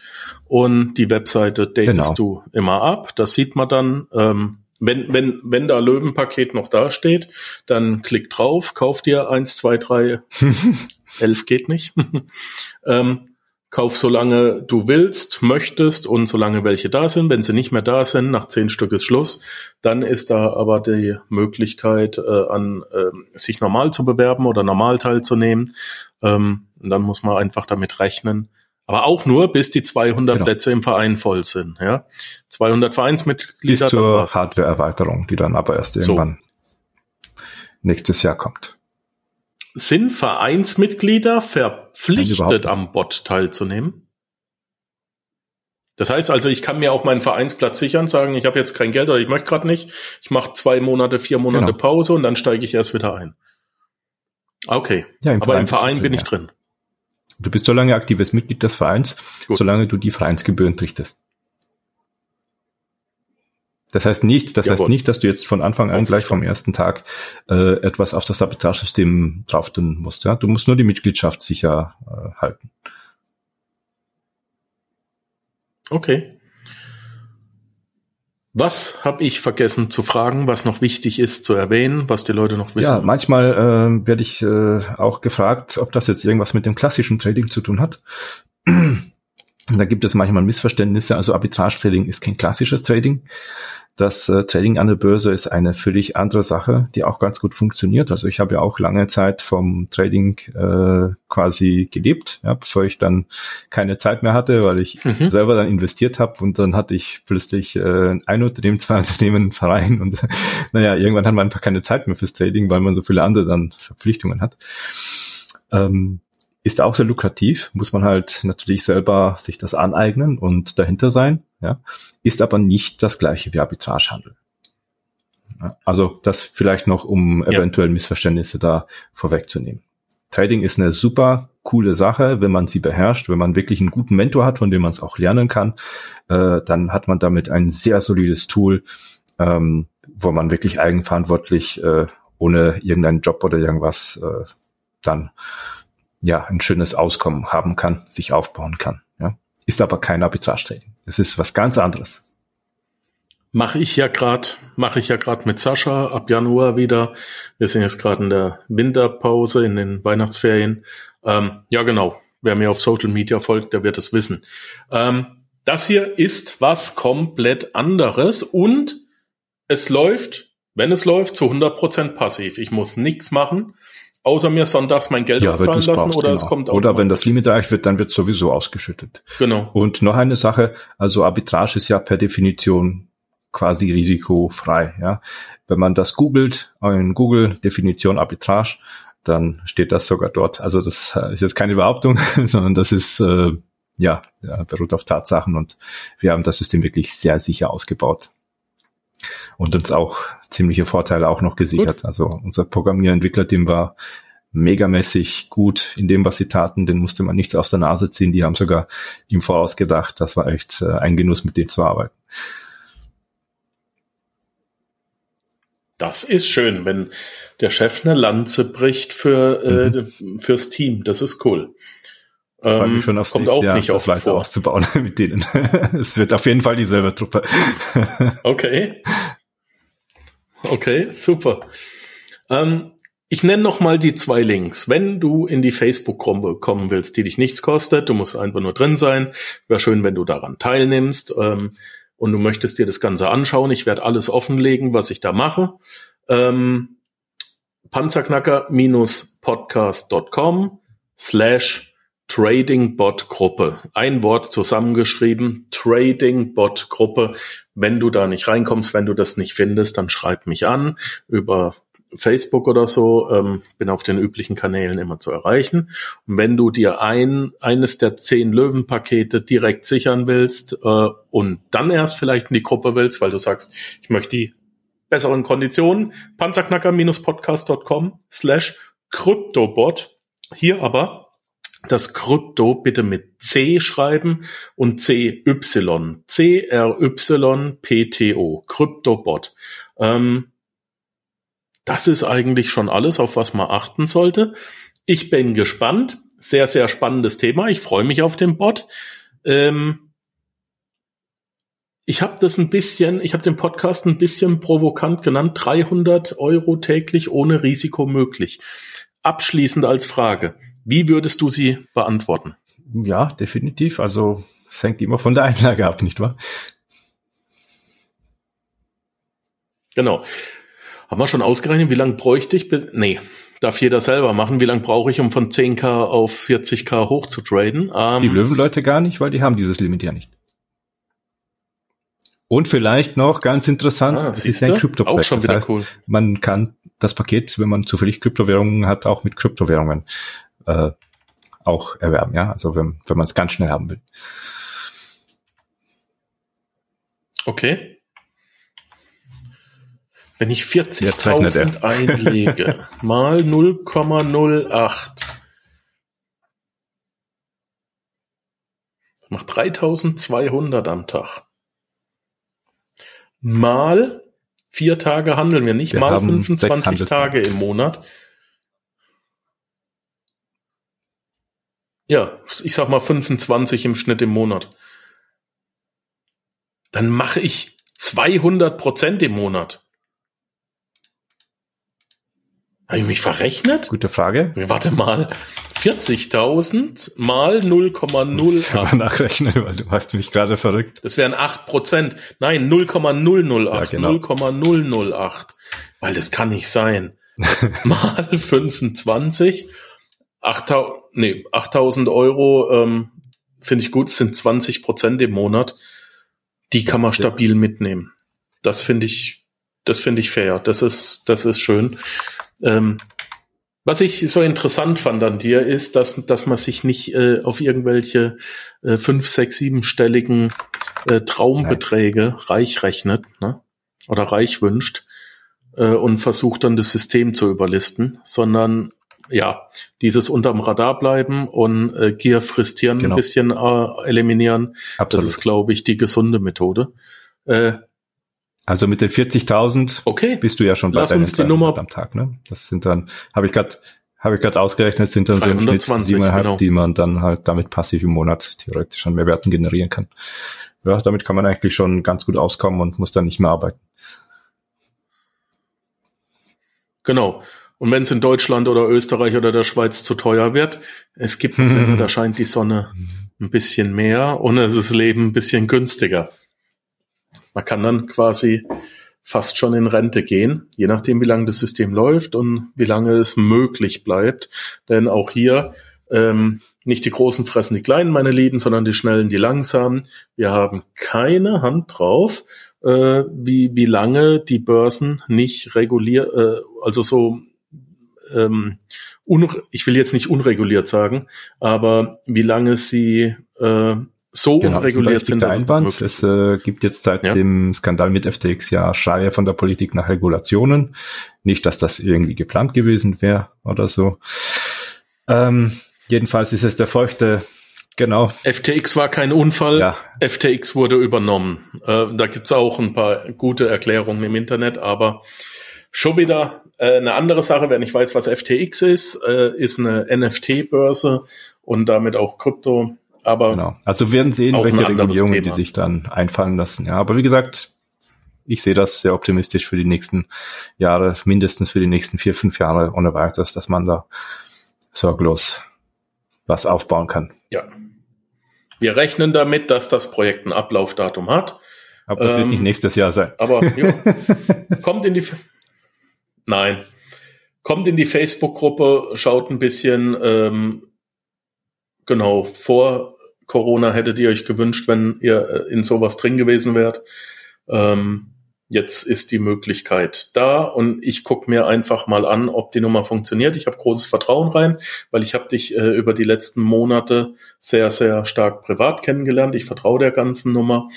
und die Webseite datest genau. du immer ab. Das sieht man dann. Ähm, wenn, wenn, wenn da Löwenpaket noch da steht, dann klick drauf, kauf dir eins, zwei, drei, [LAUGHS] elf geht nicht. [LAUGHS] ähm, Kauf solange du willst, möchtest und solange welche da sind. Wenn sie nicht mehr da sind, nach zehn Stück ist Schluss. Dann ist da aber die Möglichkeit, äh, an äh, sich normal zu bewerben oder normal teilzunehmen. Ähm, und dann muss man einfach damit rechnen. Aber auch nur, bis die 200 genau. Plätze im Verein voll sind. Ja, 200 Vereinsmitglieder. Bis zur Hardware-Erweiterung, die dann aber erst irgendwann so. nächstes Jahr kommt sind Vereinsmitglieder verpflichtet, am Bot teilzunehmen? Das heißt also, ich kann mir auch meinen Vereinsplatz sichern, sagen, ich habe jetzt kein Geld oder ich möchte gerade nicht. Ich mache zwei Monate, vier Monate genau. Pause und dann steige ich erst wieder ein. Okay, ja, im aber Verein im Verein bin drin, ich drin. Du bist so lange aktives Mitglied des Vereins, Gut. solange du die Vereinsgebühren trichtest. Das heißt nicht, das Jawohl. heißt nicht, dass du jetzt von Anfang an gleich vom ersten Tag äh, etwas auf das Sabotagesystem drauf tun musst. Ja? Du musst nur die Mitgliedschaft sicher äh, halten. Okay. Was habe ich vergessen zu fragen, was noch wichtig ist zu erwähnen, was die Leute noch wissen? Ja, manchmal äh, werde ich äh, auch gefragt, ob das jetzt irgendwas mit dem klassischen Trading zu tun hat. Da gibt es manchmal Missverständnisse. Also Arbitrage-Trading ist kein klassisches Trading. Das äh, Trading an der Börse ist eine völlig andere Sache, die auch ganz gut funktioniert. Also ich habe ja auch lange Zeit vom Trading äh, quasi gelebt, ja, bevor ich dann keine Zeit mehr hatte, weil ich mhm. selber dann investiert habe und dann hatte ich plötzlich äh, ein Unternehmen, [LAUGHS] zwei Unternehmen, Verein und [LAUGHS] naja, irgendwann hat man einfach keine Zeit mehr fürs Trading, weil man so viele andere dann Verpflichtungen hat. Ähm, ist auch sehr lukrativ, muss man halt natürlich selber sich das aneignen und dahinter sein, ja, ist aber nicht das gleiche wie Arbitragehandel. Also das vielleicht noch, um ja. eventuell Missverständnisse da vorwegzunehmen. Trading ist eine super coole Sache, wenn man sie beherrscht, wenn man wirklich einen guten Mentor hat, von dem man es auch lernen kann, äh, dann hat man damit ein sehr solides Tool, ähm, wo man wirklich eigenverantwortlich äh, ohne irgendeinen Job oder irgendwas äh, dann ja, ein schönes Auskommen haben kann, sich aufbauen kann. Ja. Ist aber kein Arbitrage-Trading. Es ist was ganz anderes. Mache ich ja gerade, mache ich ja gerade mit Sascha ab Januar wieder. Wir sind jetzt gerade in der Winterpause, in den Weihnachtsferien. Ähm, ja, genau. Wer mir auf Social Media folgt, der wird es wissen. Ähm, das hier ist was komplett anderes und es läuft, wenn es läuft, zu 100% passiv. Ich muss nichts machen außer mir sonntags mein Geld ja, auszahlen lassen brauchst, oder genau. es kommt Oder wenn das Limit erreicht wird, dann wird sowieso ausgeschüttet. Genau. Und noch eine Sache, also Arbitrage ist ja per Definition quasi risikofrei. Ja, wenn man das googelt, in Google Definition Arbitrage, dann steht das sogar dort. Also das ist jetzt keine Behauptung, [LAUGHS] sondern das ist äh, ja, ja beruht auf Tatsachen und wir haben das System wirklich sehr sicher ausgebaut und uns auch ziemliche Vorteile auch noch gesichert. Gut. Also unser Programmierentwicklerteam war megamäßig gut in dem, was sie taten. Den musste man nichts aus der Nase ziehen. Die haben sogar im Voraus gedacht. Das war echt äh, ein Genuss, mit dem zu arbeiten. Das ist schön, wenn der Chef eine Lanze bricht für äh, mhm. fürs Team. Das ist cool. Ähm, schon aufs kommt auch Jahr nicht oft vor. auszubauen [LAUGHS] mit denen. [LAUGHS] es wird auf jeden Fall dieselbe Truppe. [LAUGHS] okay. Okay, super. Ähm, ich nenne noch mal die zwei Links. Wenn du in die Facebook-Gruppe kommen willst, die dich nichts kostet, du musst einfach nur drin sein. Wäre schön, wenn du daran teilnimmst ähm, und du möchtest dir das Ganze anschauen. Ich werde alles offenlegen, was ich da mache. Ähm, Panzerknacker-podcast.com slash Trading Bot Gruppe. Ein Wort zusammengeschrieben. Trading Bot Gruppe. Wenn du da nicht reinkommst, wenn du das nicht findest, dann schreib mich an über Facebook oder so. Ähm, bin auf den üblichen Kanälen immer zu erreichen. Und wenn du dir ein, eines der zehn Löwenpakete direkt sichern willst äh, und dann erst vielleicht in die Gruppe willst, weil du sagst, ich möchte die besseren Konditionen, panzerknacker-podcast.com slash Kryptobot. Hier aber das Krypto bitte mit C schreiben und CY. C-R-Y-P-T-O. Kryptobot. Ähm, das ist eigentlich schon alles, auf was man achten sollte. Ich bin gespannt. Sehr, sehr spannendes Thema. Ich freue mich auf den Bot. Ähm, ich habe das ein bisschen, ich habe den Podcast ein bisschen provokant genannt. 300 Euro täglich ohne Risiko möglich. Abschließend als Frage. Wie würdest du sie beantworten? Ja, definitiv. Also es hängt immer von der Einlage ab, nicht wahr? Genau. Haben wir schon ausgerechnet, wie lange bräuchte ich? Nee, darf jeder selber machen. Wie lange brauche ich, um von 10k auf 40k hoch zu traden? Ähm, die Löwenleute gar nicht, weil die haben dieses Limit ja nicht. Und vielleicht noch ganz interessant, ah, es ist ein krypto Auch schon wieder das heißt, cool. Man kann das Paket, wenn man zufällig Kryptowährungen hat, auch mit Kryptowährungen äh, auch erwerben, ja, also wenn, wenn man es ganz schnell haben will. Okay. Wenn ich 40.000 einlege, [LAUGHS] mal 0,08, das macht 3.200 am Tag. mal vier Tage handeln wir nicht, wir mal 25 Tage im Monat. Ja, ich sag mal 25 im Schnitt im Monat. Dann mache ich 200 Prozent im Monat. Habe ich mich verrechnet? Gute Frage. Warte mal. 40.000 mal 0,08. nachrechnen, weil du hast mich gerade verrückt. Das wären 8 Prozent. Nein, 0,008. Ja, genau. 0,008. Weil das kann nicht sein. [LAUGHS] mal 25. 8.000 nee, 8.000 Euro ähm, finde ich gut. Sind 20 Prozent im Monat. Die kann man stabil mitnehmen. Das finde ich, das finde ich fair. Das ist, das ist schön. Ähm, was ich so interessant fand an dir ist, dass, dass man sich nicht äh, auf irgendwelche äh, fünf, sechs, siebenstelligen äh, Traumbeträge Nein. reich rechnet ne? oder reich wünscht äh, und versucht dann das System zu überlisten, sondern ja, dieses unterm Radar bleiben und äh, Gier fristieren genau. ein bisschen äh, eliminieren. Absolut. Das ist, glaube ich, die gesunde Methode. Äh, also mit den 40.000 okay. bist du ja schon bei Lass uns die Nummer am Tag. Ne? Das sind dann, habe ich gerade habe ich gerade ausgerechnet, sind dann 320, so genau. die man dann halt damit passiv im Monat theoretisch an Mehrwerten generieren kann. Ja, damit kann man eigentlich schon ganz gut auskommen und muss dann nicht mehr arbeiten. Genau. Und wenn es in Deutschland oder Österreich oder der Schweiz zu teuer wird, es gibt Länder, [LAUGHS] da scheint die Sonne ein bisschen mehr und es ist Leben ein bisschen günstiger. Man kann dann quasi fast schon in Rente gehen, je nachdem, wie lange das System läuft und wie lange es möglich bleibt. Denn auch hier ähm, nicht die Großen fressen die Kleinen, meine Lieben, sondern die Schnellen, die Langsamen. Wir haben keine Hand drauf, äh, wie, wie lange die Börsen nicht reguliert, äh, also so ähm, ich will jetzt nicht unreguliert sagen, aber wie lange sie äh, so genau, unreguliert sind. Der Einwand. Es äh, gibt jetzt seit ja. dem Skandal mit FTX ja Schreie von der Politik nach Regulationen. Nicht, dass das irgendwie geplant gewesen wäre oder so. Ähm, jedenfalls ist es der feuchte Genau. FTX war kein Unfall, ja. FTX wurde übernommen. Äh, da gibt's auch ein paar gute Erklärungen im Internet, aber schon wieder äh, eine andere Sache, wer nicht weiß, was FTX ist, äh, ist eine NFT-Börse und damit auch Krypto. Aber genau. Also wir werden sehen, welche Regulierungen die sich dann einfallen lassen. Ja, aber wie gesagt, ich sehe das sehr optimistisch für die nächsten Jahre, mindestens für die nächsten vier, fünf Jahre ohne weiteres, dass man da sorglos was aufbauen kann. Ja. Wir rechnen damit, dass das Projekt ein Ablaufdatum hat. Aber es ähm, wird nicht nächstes Jahr sein. Aber jo, [LAUGHS] kommt in die Nein. Kommt in die Facebook-Gruppe, schaut ein bisschen, ähm, genau, vor Corona hättet ihr euch gewünscht, wenn ihr äh, in sowas drin gewesen wärt. Ähm, jetzt ist die Möglichkeit da und ich gucke mir einfach mal an, ob die Nummer funktioniert. Ich habe großes Vertrauen rein, weil ich habe dich äh, über die letzten Monate sehr, sehr stark privat kennengelernt. Ich vertraue der ganzen Nummer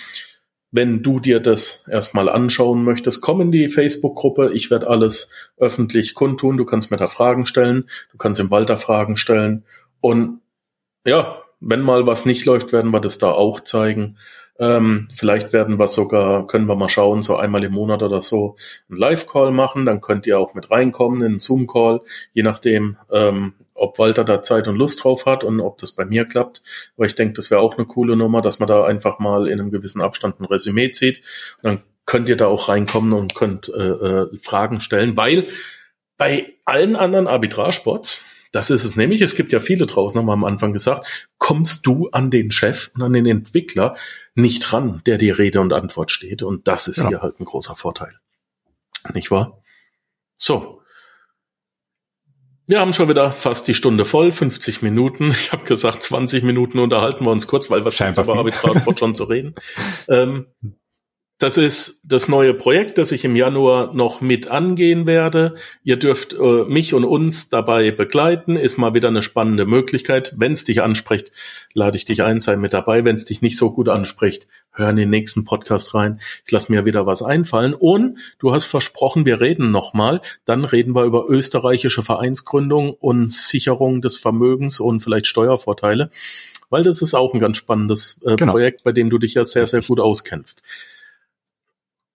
wenn du dir das erstmal anschauen möchtest, komm in die Facebook-Gruppe. Ich werde alles öffentlich kundtun. Du kannst mir da Fragen stellen. Du kannst im Walter Fragen stellen. Und ja, wenn mal was nicht läuft, werden wir das da auch zeigen. Ähm, vielleicht werden wir sogar, können wir mal schauen, so einmal im Monat oder so einen Live-Call machen. Dann könnt ihr auch mit reinkommen in einen Zoom-Call, je nachdem, ähm, ob Walter da Zeit und Lust drauf hat und ob das bei mir klappt. Aber ich denke, das wäre auch eine coole Nummer, dass man da einfach mal in einem gewissen Abstand ein Resümee zieht. Und dann könnt ihr da auch reinkommen und könnt äh, äh, Fragen stellen, weil bei allen anderen Arbitragebots, das ist es nämlich, es gibt ja viele draußen, haben wir am Anfang gesagt, kommst du an den Chef und an den Entwickler nicht ran, der dir Rede und Antwort steht. Und das ist ja. hier halt ein großer Vorteil. Nicht wahr? So, wir haben schon wieder fast die Stunde voll, 50 Minuten. Ich habe gesagt, 20 Minuten unterhalten wir uns kurz, weil was scheint über Arbitrage schon zu reden. Ähm, das ist das neue Projekt, das ich im Januar noch mit angehen werde. Ihr dürft äh, mich und uns dabei begleiten. Ist mal wieder eine spannende Möglichkeit. Wenn es dich anspricht, lade ich dich ein, sei mit dabei. Wenn es dich nicht so gut anspricht, hör in den nächsten Podcast rein. Ich lasse mir wieder was einfallen. Und du hast versprochen, wir reden nochmal. Dann reden wir über österreichische Vereinsgründung und Sicherung des Vermögens und vielleicht Steuervorteile. Weil das ist auch ein ganz spannendes äh, genau. Projekt, bei dem du dich ja sehr, sehr gut auskennst.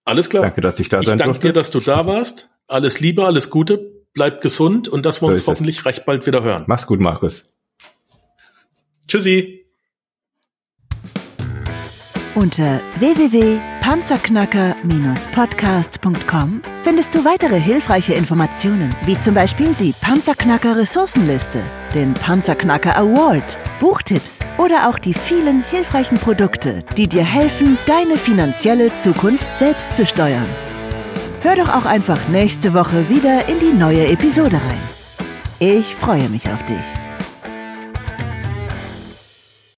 Alles klar. Danke, dass ich da ich sein danke durfte. dir, dass du da warst. Alles Liebe, alles Gute, bleib gesund und dass wir So uns ist es. hoffentlich recht bald wieder hören. Mach's gut, Markus. Tschüssi. Unter www.panzerknacker-podcast.com findest du weitere hilfreiche Informationen, wie zum Beispiel die Panzerknacker Ressourcenliste, den Panzerknacker Award, Buchtipps oder auch die vielen hilfreichen Produkte, die dir helfen, deine finanzielle Zukunft selbst zu steuern. Hör doch auch einfach nächste Woche wieder in die neue Episode rein. Ich freue mich auf dich.